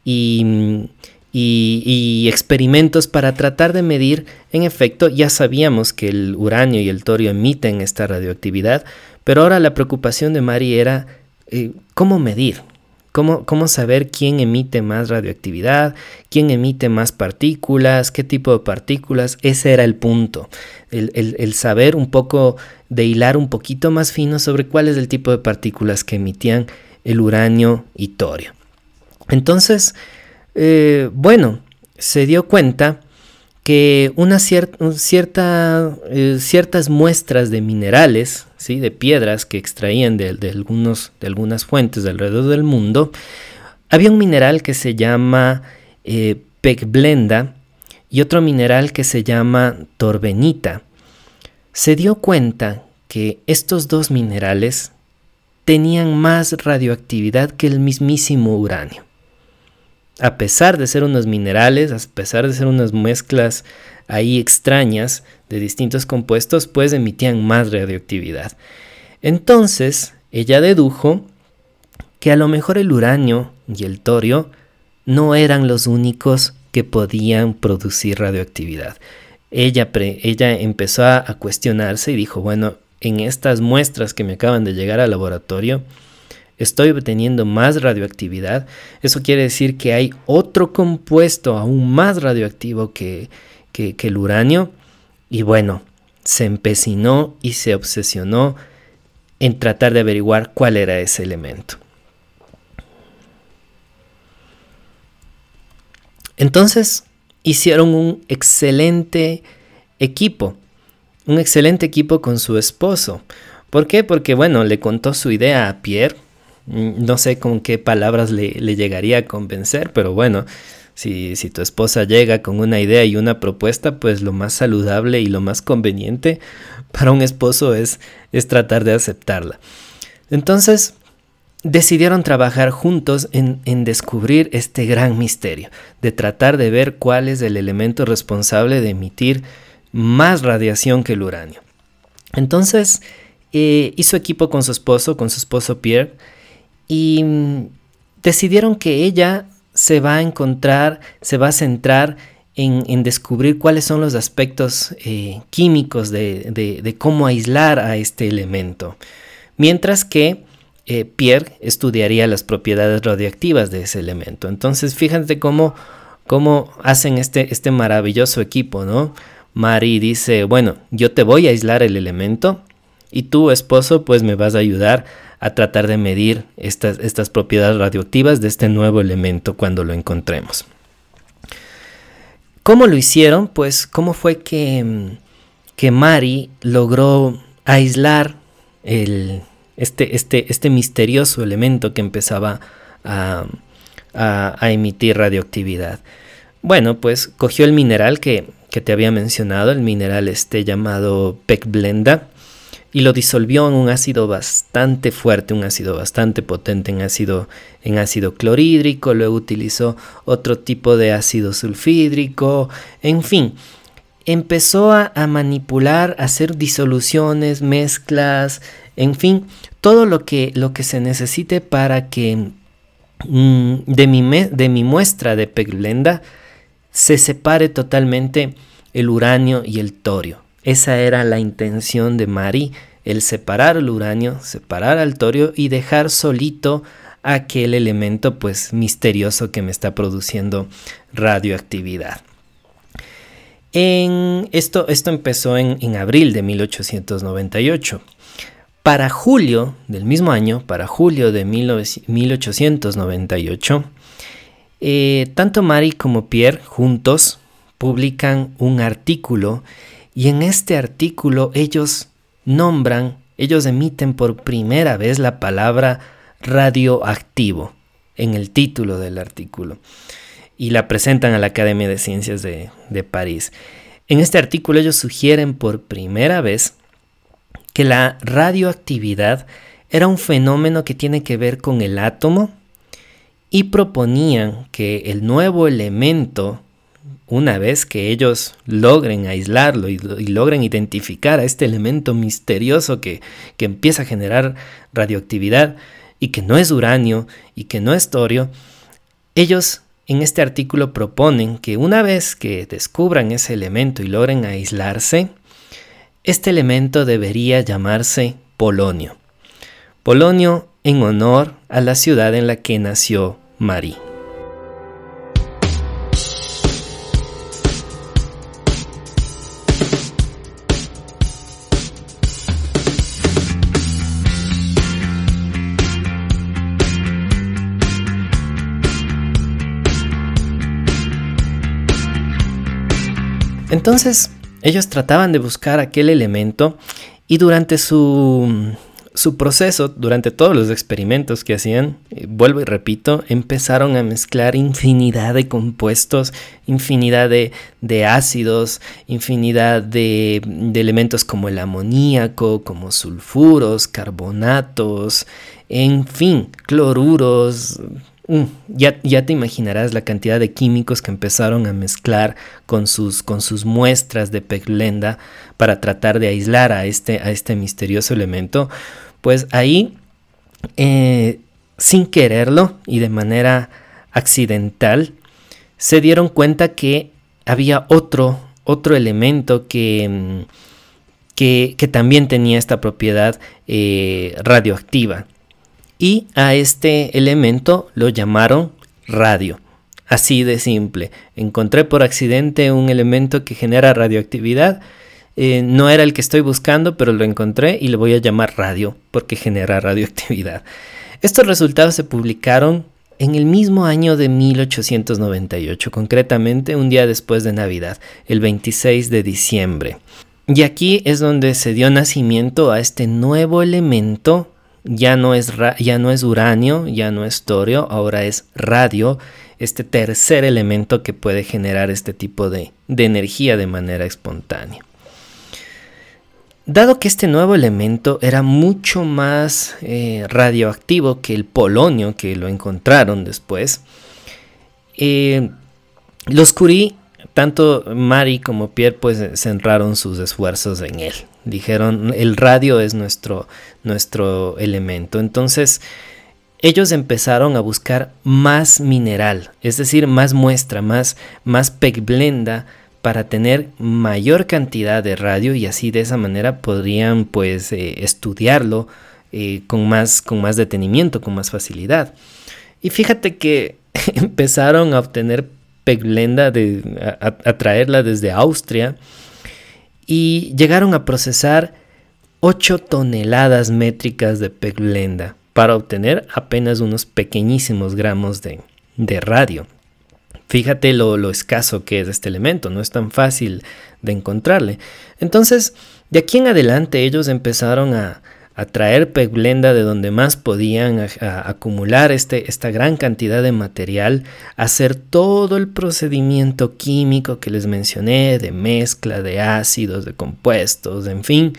y, y, experimentos para tratar de medir, en efecto, ya sabíamos que el uranio y el torio emiten esta radioactividad, pero ahora la preocupación de Mari era eh, ¿cómo medir? ¿Cómo, ¿Cómo, saber quién emite más radioactividad? ¿Quién emite más partículas? ¿Qué tipo de partículas? Ese era el punto. El, saber un poco, de hilar un poquito más fino sobre cuál es el tipo de partículas que emitían el uranio y torio. Entonces, eh, bueno, se dio cuenta que una cierta, eh, ciertas muestras de minerales, ¿sí? de piedras que extraían de, algunos, de algunas fuentes alrededor del mundo, había un mineral que se llama eh, pecblenda y otro mineral que se llama torbenita. Se dio cuenta que estos dos minerales tenían más radioactividad que el mismísimo uranio a pesar de ser unos minerales, a pesar de ser unas mezclas ahí extrañas de distintos compuestos, pues emitían más radioactividad. Entonces, ella dedujo que a lo mejor el uranio y el torio no eran los únicos que podían producir radioactividad. Ella, ella empezó a cuestionarse y dijo, bueno, en estas muestras que me acaban de llegar al laboratorio, estoy obteniendo más radioactividad, eso quiere decir que hay otro compuesto aún más radioactivo que, el uranio. Y bueno, se empecinó y se obsesionó en tratar de averiguar cuál era ese elemento. Entonces hicieron un excelente equipo, un excelente equipo con su esposo. ¿Por qué? Porque bueno, le contó su idea a Pierre, Mm, no sé con qué palabras le, llegaría a convencer, pero bueno, si, si, tu esposa llega con una idea y una propuesta, pues lo más saludable y lo más conveniente para un esposo es, es tratar de aceptarla. Entonces, decidieron trabajar juntos en, en, descubrir este gran misterio, de tratar de ver cuál es el elemento responsable de emitir más radiación que el uranio. Entonces, eh, hizo equipo con su esposo, con su esposo Pierre, y mm, decidieron que ella se va a encontrar, se va a centrar en, descubrir cuáles son los aspectos eh, químicos de, cómo aislar a este elemento, mientras que eh, Pierre estudiaría las propiedades radioactivas de ese elemento. Entonces, fíjate cómo, cómo hacen este, este maravilloso equipo, ¿no? Mari dice, bueno, yo te voy a aislar el elemento y tu esposo pues me vas a ayudar a tratar de medir estas, estas propiedades radioactivas de este nuevo elemento cuando lo encontremos. ¿Cómo lo hicieron? Pues cómo fue que, que Mari logró aislar el, este, este, este misterioso elemento que empezaba a, a, emitir radioactividad. Bueno, pues cogió el mineral que, que, te había mencionado, el mineral este llamado Pecblenda, y lo disolvió en un ácido bastante fuerte, un ácido bastante potente en ácido, en ácido clorhídrico, luego utilizó otro tipo de ácido sulfídrico, en fin, empezó a, manipular, a hacer disoluciones, mezclas, en fin, todo lo que, lo que se necesite para que mm, de, mi de mi muestra de peglenda se separe totalmente el uranio y el torio. Esa era la intención de Mari, el separar el uranio, separar al torio y dejar solito aquel elemento pues misterioso que me está produciendo radioactividad. En esto, esto empezó en, abril de 1898. Para julio del mismo año, para julio de 1898, eh, tanto Mari como Pierre juntos publican un artículo y en este artículo ellos nombran, ellos emiten por primera vez la palabra radioactivo en el título del artículo y la presentan a la Academia de Ciencias de, de París. En este artículo ellos sugieren por primera vez que la radioactividad era un fenómeno que tiene que ver con el átomo y proponían que el nuevo elemento una vez que ellos logren aislarlo y, logren identificar a este elemento misterioso que, que, empieza a generar radioactividad y que no es uranio y que no es torio, ellos en este artículo proponen que una vez que descubran ese elemento y logren aislarse, este elemento debería llamarse polonio. Polonio en honor a la ciudad en la que nació Marie. Entonces, ellos trataban de buscar aquel elemento y durante su, su proceso, durante todos los experimentos que hacían, eh, vuelvo y repito, empezaron a mezclar infinidad de compuestos, infinidad de, ácidos, infinidad de, de, elementos como el amoníaco, como sulfuros, carbonatos, en fin, cloruros, Mm, ya, ya, te imaginarás la cantidad de químicos que empezaron a mezclar con sus, con sus muestras de peglenda para tratar de aislar a este, a este misterioso elemento. Pues ahí, eh, sin quererlo y de manera accidental, se dieron cuenta que había otro, otro elemento que, mm, que, también tenía esta propiedad eh, radioactiva y a este elemento lo llamaron radio. Así de simple. Encontré por accidente un elemento que genera radioactividad. Eh, no era el que estoy buscando, pero lo encontré y le voy a llamar radio porque genera radioactividad. Estos resultados se publicaron en el mismo año de 1898, concretamente un día después de Navidad, el 26 de diciembre. Y aquí es donde se dio nacimiento a este nuevo elemento ya no es, ya no es uranio, ya no es torio, ahora es radio, este tercer elemento que puede generar este tipo de, energía de manera espontánea. Dado que este nuevo elemento era mucho más eh, radioactivo que el polonio que lo encontraron después, eh, los Curie, tanto Mari como Pierre, pues centraron sus esfuerzos en él. Dijeron, el radio es nuestro, nuestro elemento. Entonces, ellos empezaron a buscar más mineral, es decir, más muestra, más, más pegblenda para tener mayor cantidad de radio y así de esa manera podrían pues eh, estudiarlo eh, con, más, con más detenimiento, con más facilidad. Y fíjate que empezaron a obtener pegblenda, de, a traerla desde Austria y llegaron a procesar 8 toneladas métricas de peglenda para obtener apenas unos pequeñísimos gramos de, radio. Fíjate lo, escaso que es este elemento, no es tan fácil de encontrarle. Entonces, de aquí en adelante ellos empezaron a, traer peglenda de donde más podían, a, acumular este, esta gran cantidad de material, hacer todo el procedimiento químico que les mencioné, de mezcla de ácidos, de compuestos, en fin,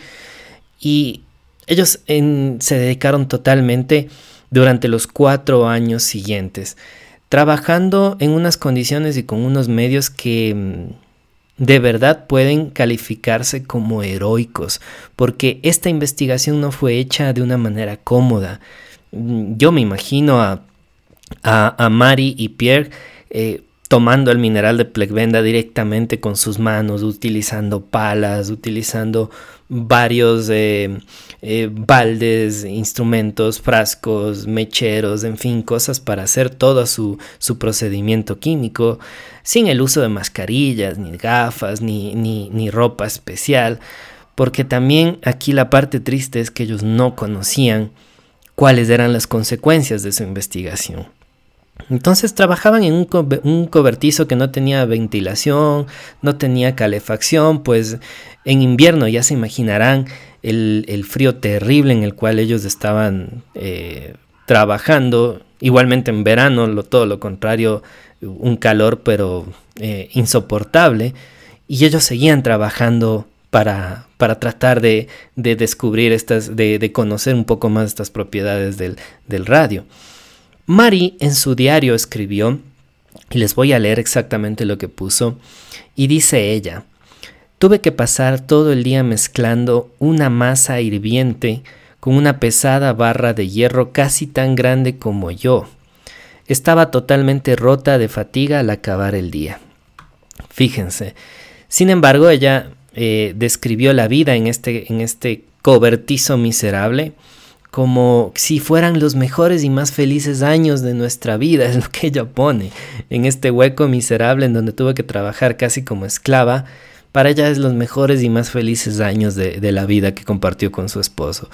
y ellos se dedicaron totalmente durante los cuatro años siguientes, trabajando en unas condiciones y con unos medios que mm, de verdad pueden calificarse como heroicos, porque esta investigación no fue hecha de una manera cómoda. Mm, yo me imagino a, a, Mari y Pierre eh, tomando el mineral de Plegvenda directamente con sus manos, utilizando palas, utilizando varios eh, eh, baldes, instrumentos, frascos, mecheros, en fin, cosas para hacer todo su, su procedimiento químico, sin el uso de mascarillas, ni gafas, ni, ni, ni ropa especial, porque también aquí la parte triste es que ellos no conocían cuáles eran las consecuencias de su investigación. Entonces trabajaban en un, cobertizo que no tenía ventilación, no tenía calefacción, pues en invierno ya se imaginarán el, frío terrible en el cual ellos estaban eh, trabajando. Igualmente en verano, lo, todo lo contrario, un calor pero eh, insoportable. Y ellos seguían trabajando para, para tratar de, descubrir estas, de, conocer un poco más estas propiedades del, del radio. Mari en su diario escribió, y les voy a leer exactamente lo que puso, y dice ella, tuve que pasar todo el día mezclando una masa hirviente con una pesada barra de hierro casi tan grande como yo. Estaba totalmente rota de fatiga al acabar el día. Fíjense. Sin embargo, ella eh, describió la vida en este, en este cobertizo miserable como si fueran los mejores y más felices años de nuestra vida, es lo que ella pone en este hueco miserable en donde tuvo que trabajar casi como esclava. Para ella es los mejores y más felices años de, de la vida que compartió con su esposo.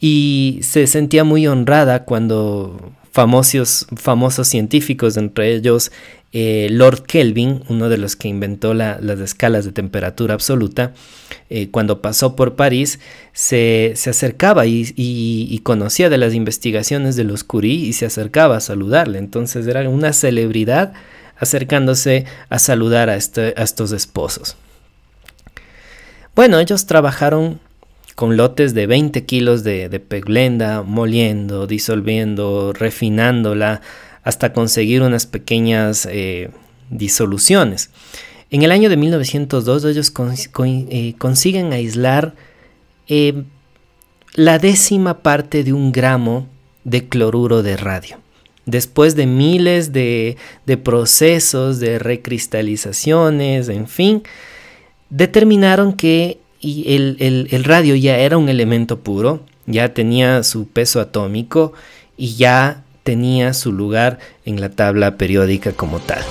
Y se sentía muy honrada cuando famosos científicos, entre ellos eh, Lord Kelvin, uno de los que inventó las escalas de temperatura absoluta, eh, cuando pasó por París, se, acercaba y, conocía de las investigaciones de los Curie y se acercaba a saludarle. Entonces era una celebridad acercándose a saludar a, este, estos esposos. Bueno, ellos trabajaron con lotes de 20 kilos de peglenda, moliendo, disolviendo, refinándola, hasta conseguir unas pequeñas eh, disoluciones. En el año de 1902 ellos eh, consiguen aislar eh, la décima parte de un gramo de cloruro de radio. Después de miles de, procesos, de recristalizaciones, en fin, determinaron que el, el radio ya era un elemento puro, ya tenía su peso atómico y ya tenía su lugar en la tabla periódica como tal.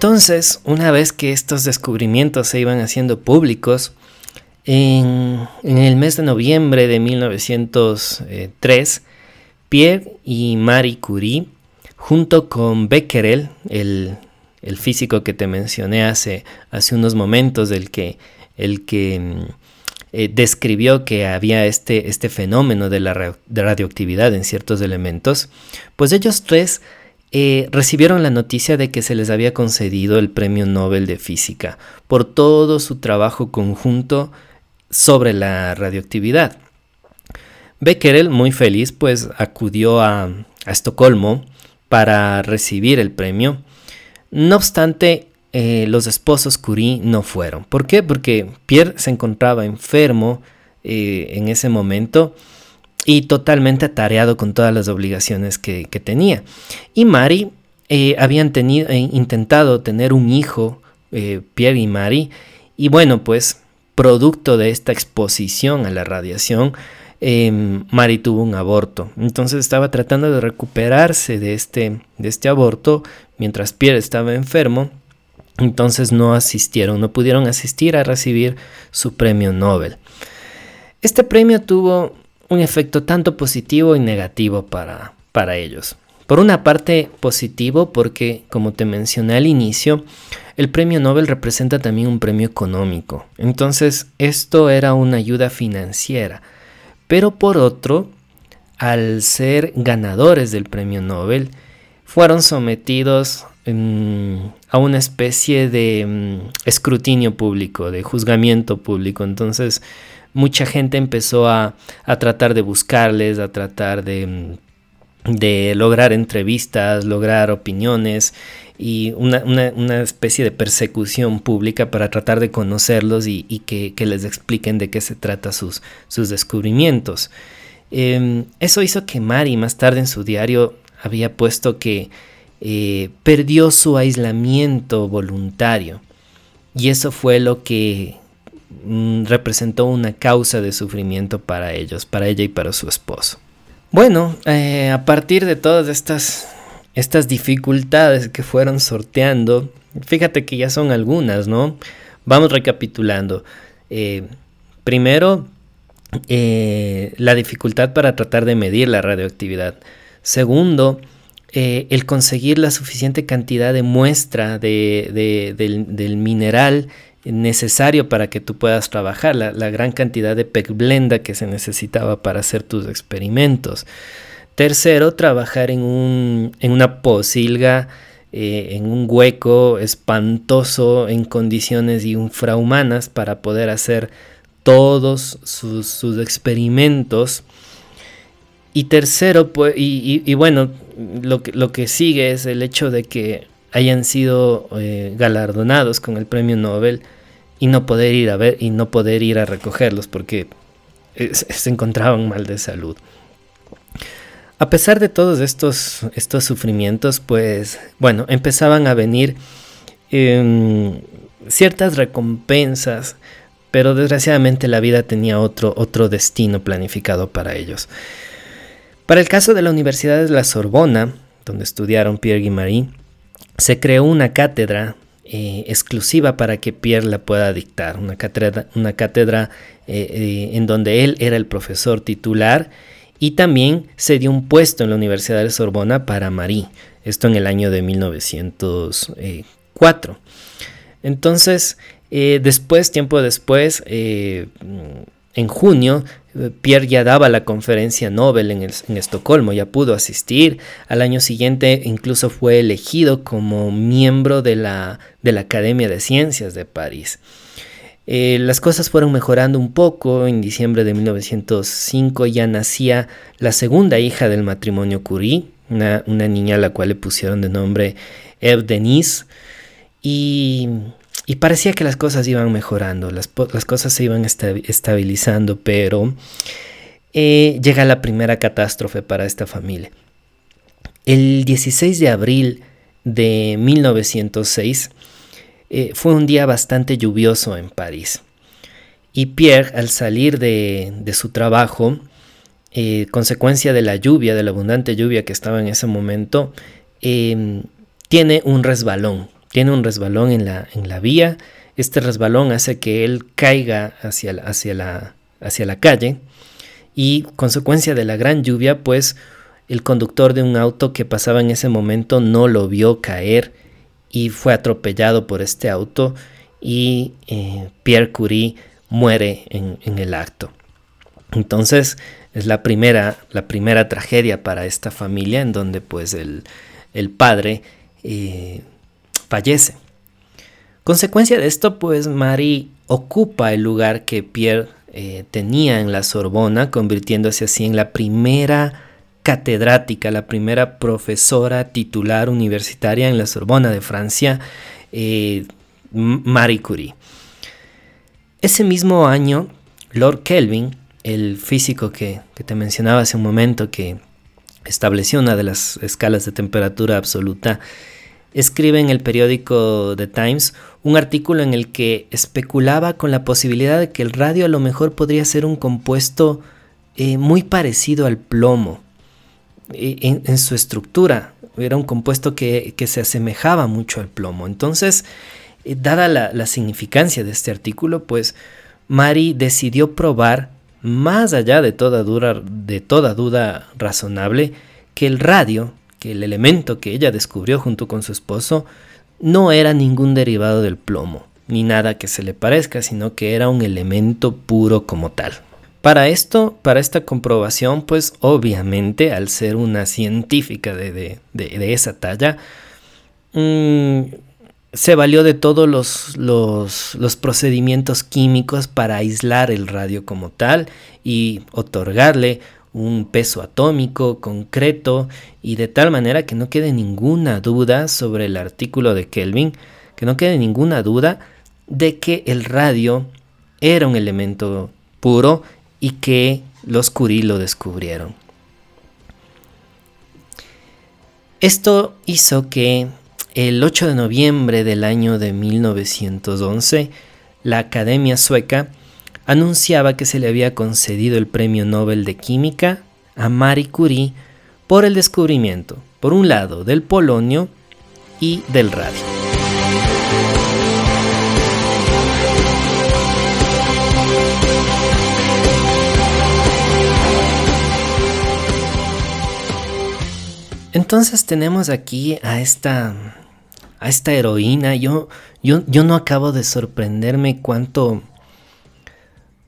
Entonces, una vez que estos descubrimientos se iban haciendo públicos, en, el mes de noviembre de 1903, Pierre y Marie Curie, junto con Becquerel, el, físico que te mencioné hace, hace unos momentos, el que, el que mm, eh, describió que había este, este fenómeno de la radioactividad en ciertos elementos, pues ellos tres eh, recibieron la noticia de que se les había concedido el Premio Nobel de Física por todo su trabajo conjunto sobre la radioactividad. Becquerel, muy feliz, pues acudió a, Estocolmo para recibir el premio. No obstante, eh, los esposos Curie no fueron. ¿Por qué? Porque Pierre se encontraba enfermo eh, en ese momento y totalmente atareado con todas las obligaciones que, tenía. Y Mari eh, habían tenido, eh, intentado tener un hijo, eh, Pierre y Mari, y bueno, pues producto de esta exposición a la radiación, em, Mari tuvo un aborto. Entonces estaba tratando de recuperarse de este, de este aborto mientras Pierre estaba enfermo. Entonces no asistieron, no pudieron asistir a recibir su premio Nobel. Este premio tuvo un efecto tanto positivo y negativo para, para ellos. Por una parte positivo porque, como te mencioné al inicio, el premio Nobel representa también un premio económico. Entonces, esto era una ayuda financiera. Pero por otro, al ser ganadores del premio Nobel, fueron sometidos mm, a una especie de mm, escrutinio público, de juzgamiento público. Entonces, mucha gente empezó a, tratar de buscarles, a tratar de, de lograr entrevistas, lograr opiniones y una, especie de persecución pública para tratar de conocerlos y, que, les expliquen de qué se trata sus, sus descubrimientos. Em, eso hizo que Mari más tarde en su diario había puesto que eh, perdió su aislamiento voluntario y eso fue lo que representó una causa de sufrimiento para ellos, para ella y para su esposo. Bueno, eh, a partir de todas estas estas dificultades que fueron sorteando, fíjate que ya son algunas, ¿no? Vamos recapitulando. Eh, primero, eh, la dificultad para tratar de medir la radioactividad. Segundo, el conseguir la suficiente cantidad de muestra del, del, mineral necesario para que tú puedas trabajar, la, gran cantidad de PEC blenda que se necesitaba para hacer tus experimentos. Tercero, trabajar en, un, en una posilga, eh, en un hueco espantoso, en condiciones infrahumanas para poder hacer todos sus, experimentos. Y tercero, pues, y, bueno, lo que, lo que sigue es el hecho de que hayan sido eh, galardonados con el premio Nobel y no poder ir a ver y no poder ir a recogerlos porque se encontraban mal de salud. A pesar de todos estos, estos sufrimientos, pues bueno, empezaban a venir em, ciertas recompensas, pero desgraciadamente la vida tenía otro, otro destino planificado para ellos. Para el caso de la Universidad de la Sorbona, donde estudiaron Pierre Marie, se creó una cátedra eh, exclusiva para que Pierre la pueda dictar, una cátedra, una cátedra eh, eh, en donde él era el profesor titular y también se dio un puesto en la Universidad de Sorbona para Marie, esto en el año de 1904. Entonces, después, tiempo después, en junio, Pierre ya daba la conferencia Nobel en, Estocolmo, ya pudo asistir. Al año siguiente incluso fue elegido como miembro de la, de la Academia de Ciencias de París. Eh, las cosas fueron mejorando un poco. En diciembre de 1905 ya nacía la segunda hija del matrimonio Curie, una, niña a la cual le pusieron de nombre Eve Denise. Y, parecía que las cosas iban mejorando, las, cosas se iban estabilizando, pero eh, llega la primera catástrofe para esta familia. El 16 de abril de 1906, eh, fue un día bastante lluvioso en París. Y Pierre, al salir de, su trabajo, eh, consecuencia de la lluvia, de la abundante lluvia que estaba en ese momento, tiene un resbalón. Tiene un resbalón en la, en la vía. Este resbalón hace que él caiga hacia, hacia, la, hacia la calle. Y consecuencia de la gran lluvia, pues el conductor de un auto que pasaba en ese momento no lo vio caer y fue atropellado por este auto y eh, Pierre Curie muere en, el acto. Entonces es la primera, la primera tragedia para esta familia en donde pues el, padre eh, fallece. Consecuencia de esto pues Marie ocupa el lugar que Pierre eh, tenía en la Sorbona, convirtiéndose así en la primera catedrática, la primera profesora titular universitaria en la Sorbona de Francia, eh, Marie Curie. Ese mismo año, Lord Kelvin, el físico que, te mencionaba hace un momento, que estableció una de las escalas de temperatura absoluta, escribe en el periódico The Times un artículo en el que especulaba con la posibilidad de que el radio a lo mejor podría ser un compuesto eh, muy parecido al plomo en, su estructura. Era un compuesto que, se asemejaba mucho al plomo. Entonces, eh, dada la, significancia de este artículo, pues Mari decidió probar, más allá de toda, de toda duda razonable, que el radio, que el elemento que ella descubrió junto con su esposo no era ningún derivado del plomo, ni nada que se le parezca, sino que era un elemento puro como tal. Para esto, para esta comprobación, pues obviamente al ser una científica de, esa talla, mm, se valió de todos los, los, procedimientos químicos para aislar el radio como tal y otorgarle un peso atómico concreto y de tal manera que no quede ninguna duda sobre el artículo de Kelvin, que no quede ninguna duda de que el radio era un elemento puro y que los Curie lo descubrieron. Esto hizo que el 8 de noviembre del año de 1911, la Academia Sueca anunciaba que se le había concedido el Premio Nobel de Química a Marie Curie por el descubrimiento, por un lado, del polonio y del radio. Entonces tenemos aquí a esta a esta heroína. Yo, yo, yo no acabo de sorprenderme cuánto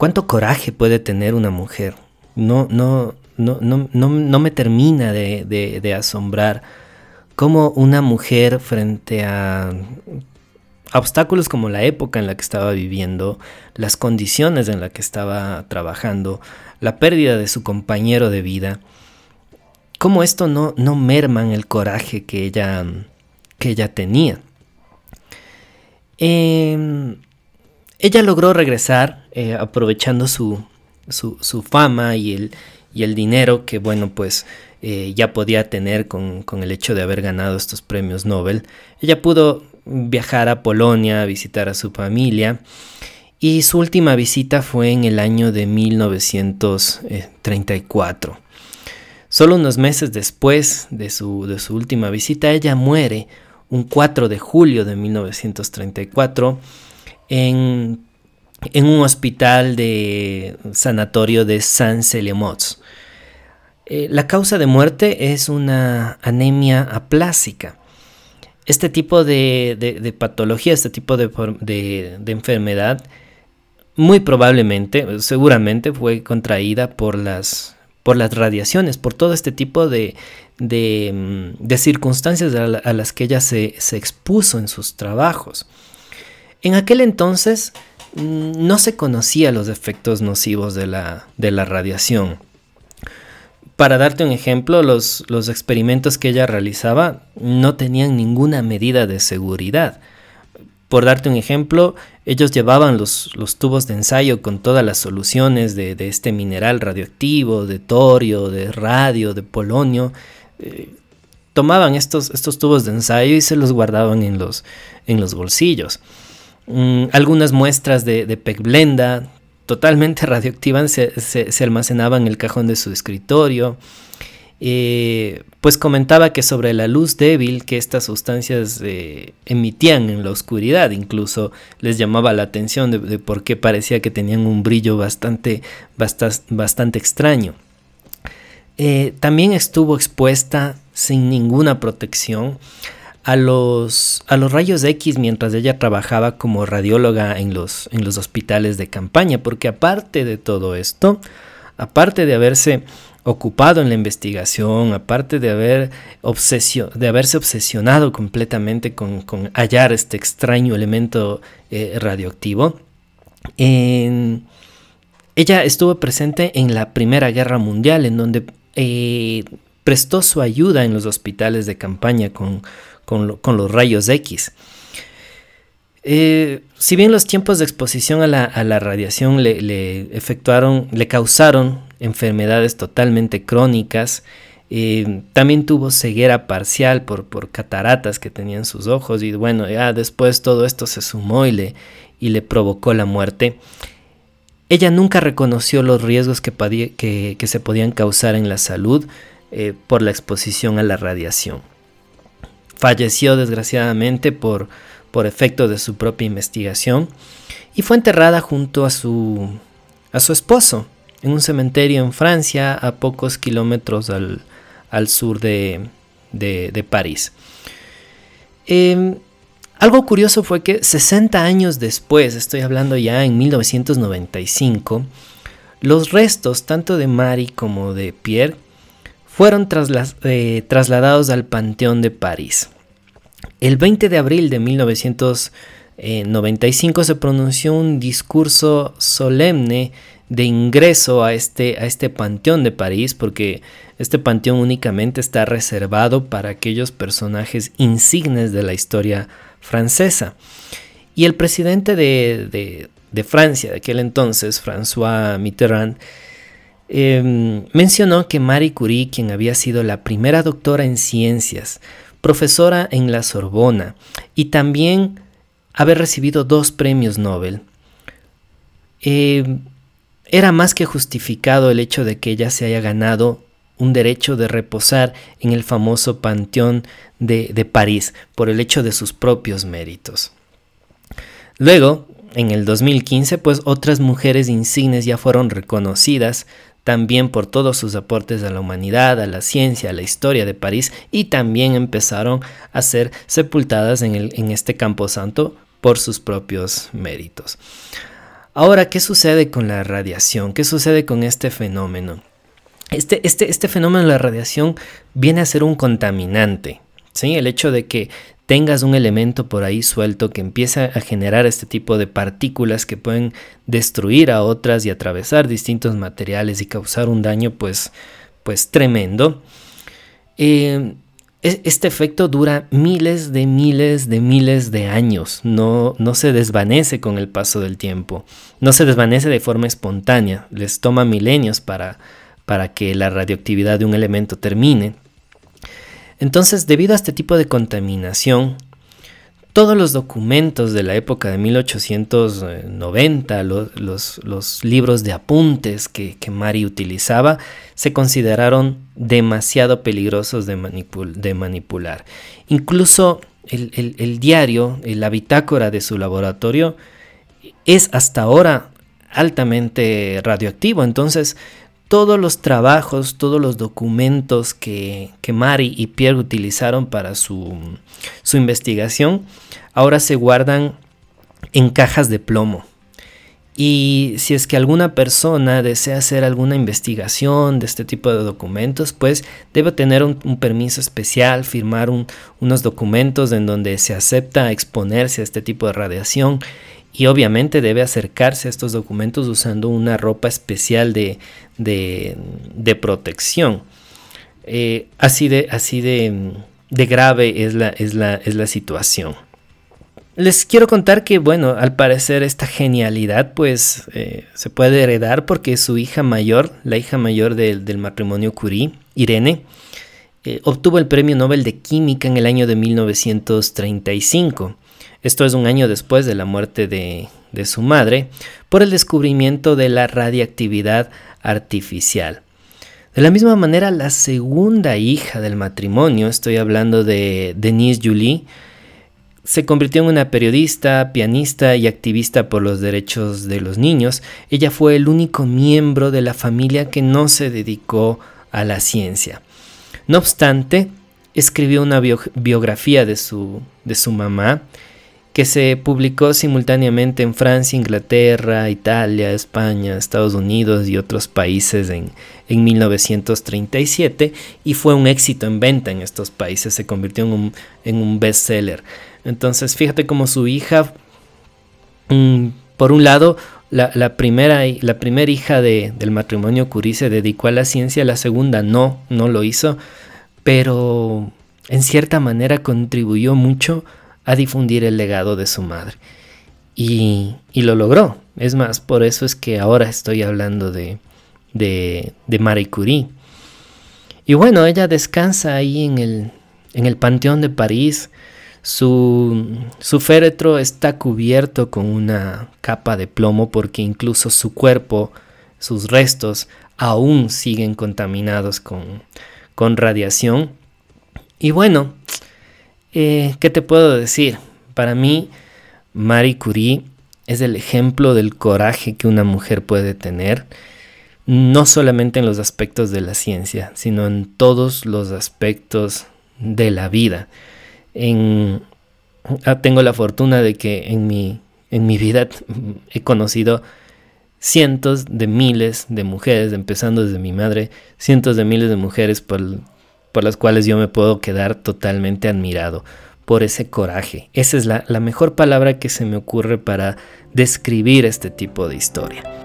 cuánto coraje puede tener una mujer. No, no, no, no, no, me termina de, asombrar cómo una mujer frente a obstáculos como la época en la que estaba viviendo, las condiciones en las que estaba trabajando, la pérdida de su compañero de vida, cómo esto no, no merman el coraje que ella, que ella tenía. Em, ella logró regresar eh, aprovechando su, su, fama y el, y el, dinero que, bueno, pues eh, ya podía tener con, con, el hecho de haber ganado estos premios Nobel. Ella pudo viajar a Polonia, a visitar a su familia. Y su última visita fue en el año de 1934. Solo unos meses después de su, de su última visita, ella muere un 4 de julio de 1934 en, un hospital de sanatorio de San Celemots. Eh, la causa de muerte es una anemia aplásica. Este tipo de, patología, este tipo de, enfermedad, muy probablemente, seguramente fue contraída por las, por las radiaciones, por todo este tipo de, de, mm, circunstancias a, las que ella se, expuso en sus trabajos. En aquel entonces mm, no se conocían los efectos nocivos de la, radiación. Para darte un ejemplo, los, los, experimentos que ella realizaba no tenían ninguna medida de seguridad. Por darte un ejemplo, ellos llevaban los, tubos de ensayo con todas las soluciones de, de, este mineral radioactivo, de torio, de radio, de polonio, eh, tomaban estos, estos tubos de ensayo y se los guardaban en los, en los bolsillos. Mm, algunas muestras de, de blenda totalmente radioactivas se, almacenaban en el cajón de su escritorio. Eh, pues comentaba que sobre la luz débil que estas sustancias eh, emitían en la oscuridad, incluso les llamaba la atención de, por qué parecía que tenían un brillo bastante, bastante, bastante extraño. Eh, también estuvo expuesta sin ninguna protección a los, a los rayos X mientras ella trabajaba como radióloga en los, en los hospitales de campaña, porque aparte de todo esto, aparte de haberse ocupado en la investigación, aparte de, haber de haberse obsesionado completamente con, hallar este extraño elemento eh, radioactivo, ella estuvo presente en la Primera Guerra Mundial, en donde eh, prestó su ayuda en los hospitales de campaña con, los rayos X. Eh, si bien los tiempos de exposición a la, radiación le, efectuaron, le causaron enfermedades totalmente crónicas, eh, también tuvo ceguera parcial por, por, cataratas que tenían sus ojos y bueno, ya después todo esto se sumó y le, y le provocó la muerte. Ella nunca reconoció los riesgos que, se podían causar en la salud eh, por la exposición a la radiación. Falleció desgraciadamente por, por efecto de su propia investigación y fue enterrada junto a su, a su esposo en un cementerio en Francia a pocos kilómetros al, sur de, de, París. Em, algo curioso fue que 60 años después, estoy hablando ya en 1995, los restos tanto de Marie como de Pierre fueron eh, trasladados al Panteón de París. El 20 de abril de 1995 se pronunció un discurso solemne de ingreso a este, a este Panteón de París, porque este panteón únicamente está reservado para aquellos personajes insignes de la historia francesa. Y el presidente de, Francia de aquel entonces, François Mitterrand, em, mencionó que Marie Curie, quien había sido la primera doctora en ciencias, profesora en la Sorbona y también haber recibido dos premios Nobel, em, era más que justificado el hecho de que ella se haya ganado un derecho de reposar en el famoso Panteón de, París por el hecho de sus propios méritos. Luego, en el 2015, pues otras mujeres insignes ya fueron reconocidas también por todos sus aportes a la humanidad, a la ciencia, a la historia de París y también empezaron a ser sepultadas en, el, en este camposanto por sus propios méritos. Ahora, ¿qué sucede con la radiación? ¿Qué sucede con este fenómeno? Este, este, este, fenómeno de la radiación viene a ser un contaminante. ¿Sí? El hecho de que tengas un elemento por ahí suelto que empieza a generar este tipo de partículas que pueden destruir a otras y atravesar distintos materiales y causar un daño pues, pues tremendo. Eh, este efecto dura miles de miles de miles de años, no, no se desvanece con el paso del tiempo, no se desvanece de forma espontánea, les toma milenios para, para que la radioactividad de un elemento termine. Entonces, debido a este tipo de contaminación, todos los documentos de la época de 1890, los, libros de apuntes que, Mari utilizaba, se consideraron demasiado peligrosos de, manipular. Incluso el, el, diario, la bitácora de su laboratorio, es hasta ahora altamente radioactivo. Entonces, todos los trabajos, todos los documentos que, que Mari y Pierre utilizaron para su, su investigación, ahora se guardan en cajas de plomo. Y si es que alguna persona desea hacer alguna investigación de este tipo de documentos, pues debe tener un, permiso especial, firmar unos documentos en donde se acepta exponerse a este tipo de radiación y obviamente debe acercarse a estos documentos usando una ropa especial de, protección. Eh, así de, así de, grave es la, es, la, es la situación. Les quiero contar que, bueno, al parecer esta genialidad pues eh, se puede heredar porque su hija mayor, la hija mayor del matrimonio Curie, Irene, eh, obtuvo el Premio Nobel de Química en el año de 1935. Esto es un año después de la muerte de, su madre, por el descubrimiento de la radiactividad artificial. De la misma manera, la segunda hija del matrimonio, estoy hablando de Denise Julie, se convirtió en una periodista, pianista y activista por los derechos de los niños. Ella fue el único miembro de la familia que no se dedicó a la ciencia. No obstante, escribió una biografía de su, de su mamá que se publicó simultáneamente en Francia, Inglaterra, Italia, España, Estados Unidos y otros países en, 1937 y fue un éxito en venta en estos países, se convirtió en un, en un bestseller. Entonces fíjate cómo su hija, mm, por un lado, la, primera, la primera hija del matrimonio Curie se dedicó a la ciencia, la segunda no, no lo hizo, pero en cierta manera contribuyó mucho a difundir el legado de su madre. Y, lo logró. Es más, por eso es que ahora estoy hablando de, de, de Marie Curie. Y bueno, ella descansa ahí en el, en el Panteón de París. Su, su féretro está cubierto con una capa de plomo porque incluso su cuerpo, sus restos, aún siguen contaminados con, con radiación. Y bueno, eh, ¿Qué te puedo decir? Para mí, Marie Curie es el ejemplo del coraje que una mujer puede tener, no solamente en los aspectos de la ciencia, sino en todos los aspectos de la vida. Ah, tengo la fortuna de que en mi, en mi vida he conocido cientos de miles de mujeres, empezando desde mi madre, cientos de miles de mujeres por, por las cuales yo me puedo quedar totalmente admirado por ese coraje. Esa es la, la mejor palabra que se me ocurre para describir este tipo de historia.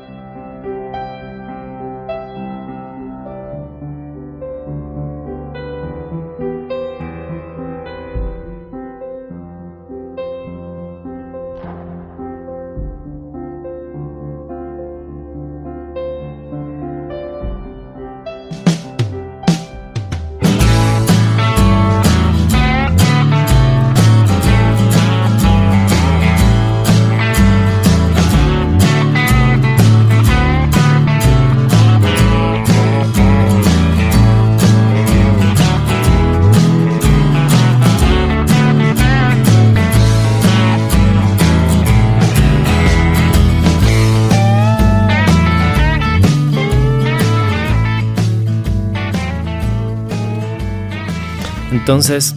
Entonces,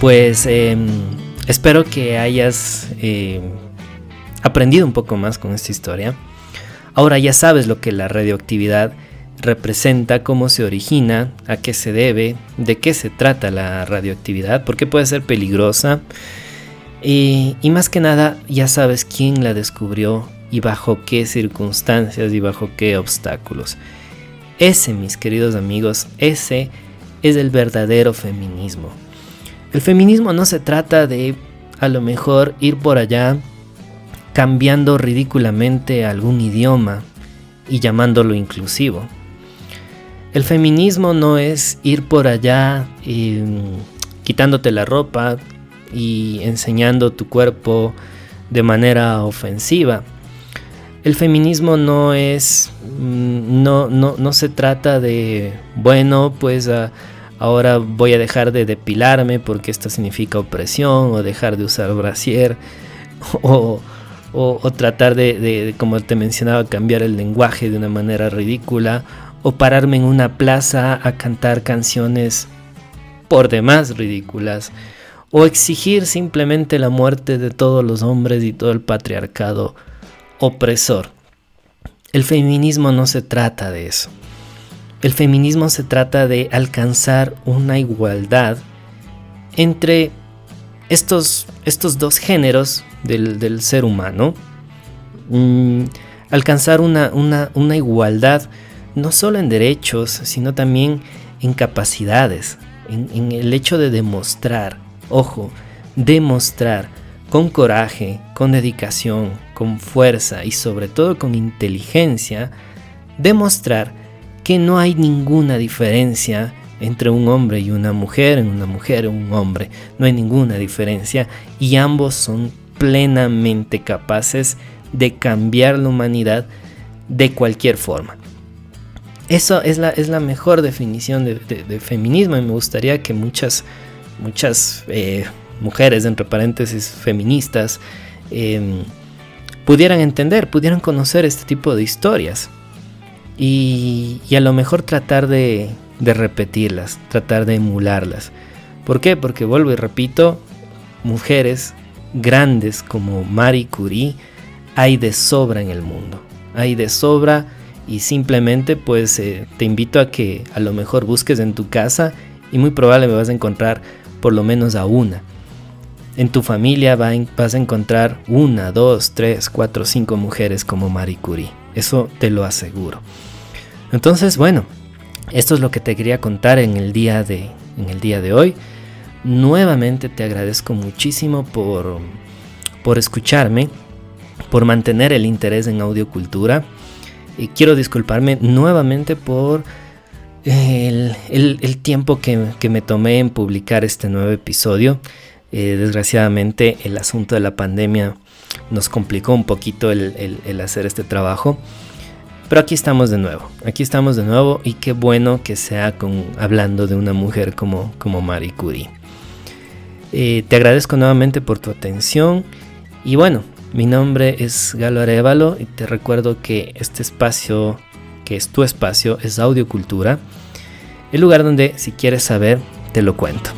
pues em, espero que hayas em, aprendido un poco más con esta historia. Ahora ya sabes lo que la radioactividad representa, cómo se origina, a qué se debe, de qué se trata la radioactividad, por qué puede ser peligrosa. y más que nada ya sabes quién la descubrió y bajo qué circunstancias y bajo qué obstáculos. Ese, mis queridos amigos, ese es el verdadero feminismo. El feminismo no se trata de a lo mejor ir por allá cambiando ridículamente algún idioma y llamándolo inclusivo. El feminismo no es ir por allá quitándote la ropa y enseñando tu cuerpo de manera ofensiva. El feminismo no es, mm, no, no, no se trata de, bueno, pues ah, ahora voy a dejar de depilarme porque esto significa opresión, o dejar de usar brasier, o, o, tratar de, de, como te mencionaba, cambiar el lenguaje de una manera ridícula, o pararme en una plaza a cantar canciones por demás ridículas, o exigir simplemente la muerte de todos los hombres y todo el patriarcado opresor. El feminismo no se trata de eso. El feminismo se trata de alcanzar una igualdad entre estos, estos dos géneros del, ser humano. Mm, alcanzar una, una, igualdad no solo en derechos, sino también en capacidades, en el hecho de demostrar, ojo, demostrar con coraje, con dedicación, con fuerza y sobre todo con inteligencia, demostrar que no hay ninguna diferencia entre un hombre y una mujer, en una mujer y un hombre. No hay ninguna diferencia y ambos son plenamente capaces de cambiar la humanidad de cualquier forma. Eso es la, es la mejor definición de, feminismo y me gustaría que muchas, muchas eh, mujeres, entre paréntesis, feministas, em, pudieran entender, pudieran conocer este tipo de historias. Y, a lo mejor tratar de, de repetirlas, tratar de emularlas. ¿Por qué? Porque vuelvo y repito, mujeres grandes como Marie Curie hay de sobra en el mundo. Hay de sobra y simplemente pues eh, te invito a que a lo mejor busques en tu casa y muy probable me vas a encontrar por lo menos a una. En tu familia vas a encontrar una, dos, tres, cuatro, cinco mujeres como Marie Curie. Eso te lo aseguro. Entonces, bueno, esto es lo que te quería contar en el día de, en el día de hoy. Nuevamente te agradezco muchísimo por, por escucharme, por mantener el interés en audiocultura. Y quiero disculparme nuevamente por el, tiempo que me tomé en publicar este nuevo episodio. Eh, desgraciadamente el asunto de la pandemia nos complicó un poquito el, hacer este trabajo. Pero aquí estamos de nuevo, aquí estamos de nuevo y qué bueno que sea con, hablando de una mujer como, como Marie Curie. Eh, te agradezco nuevamente por tu atención y bueno, mi nombre es Galo Arevalo y te recuerdo que este espacio, que es tu espacio, es Audiocultura, el lugar donde si quieres saber, te lo cuento.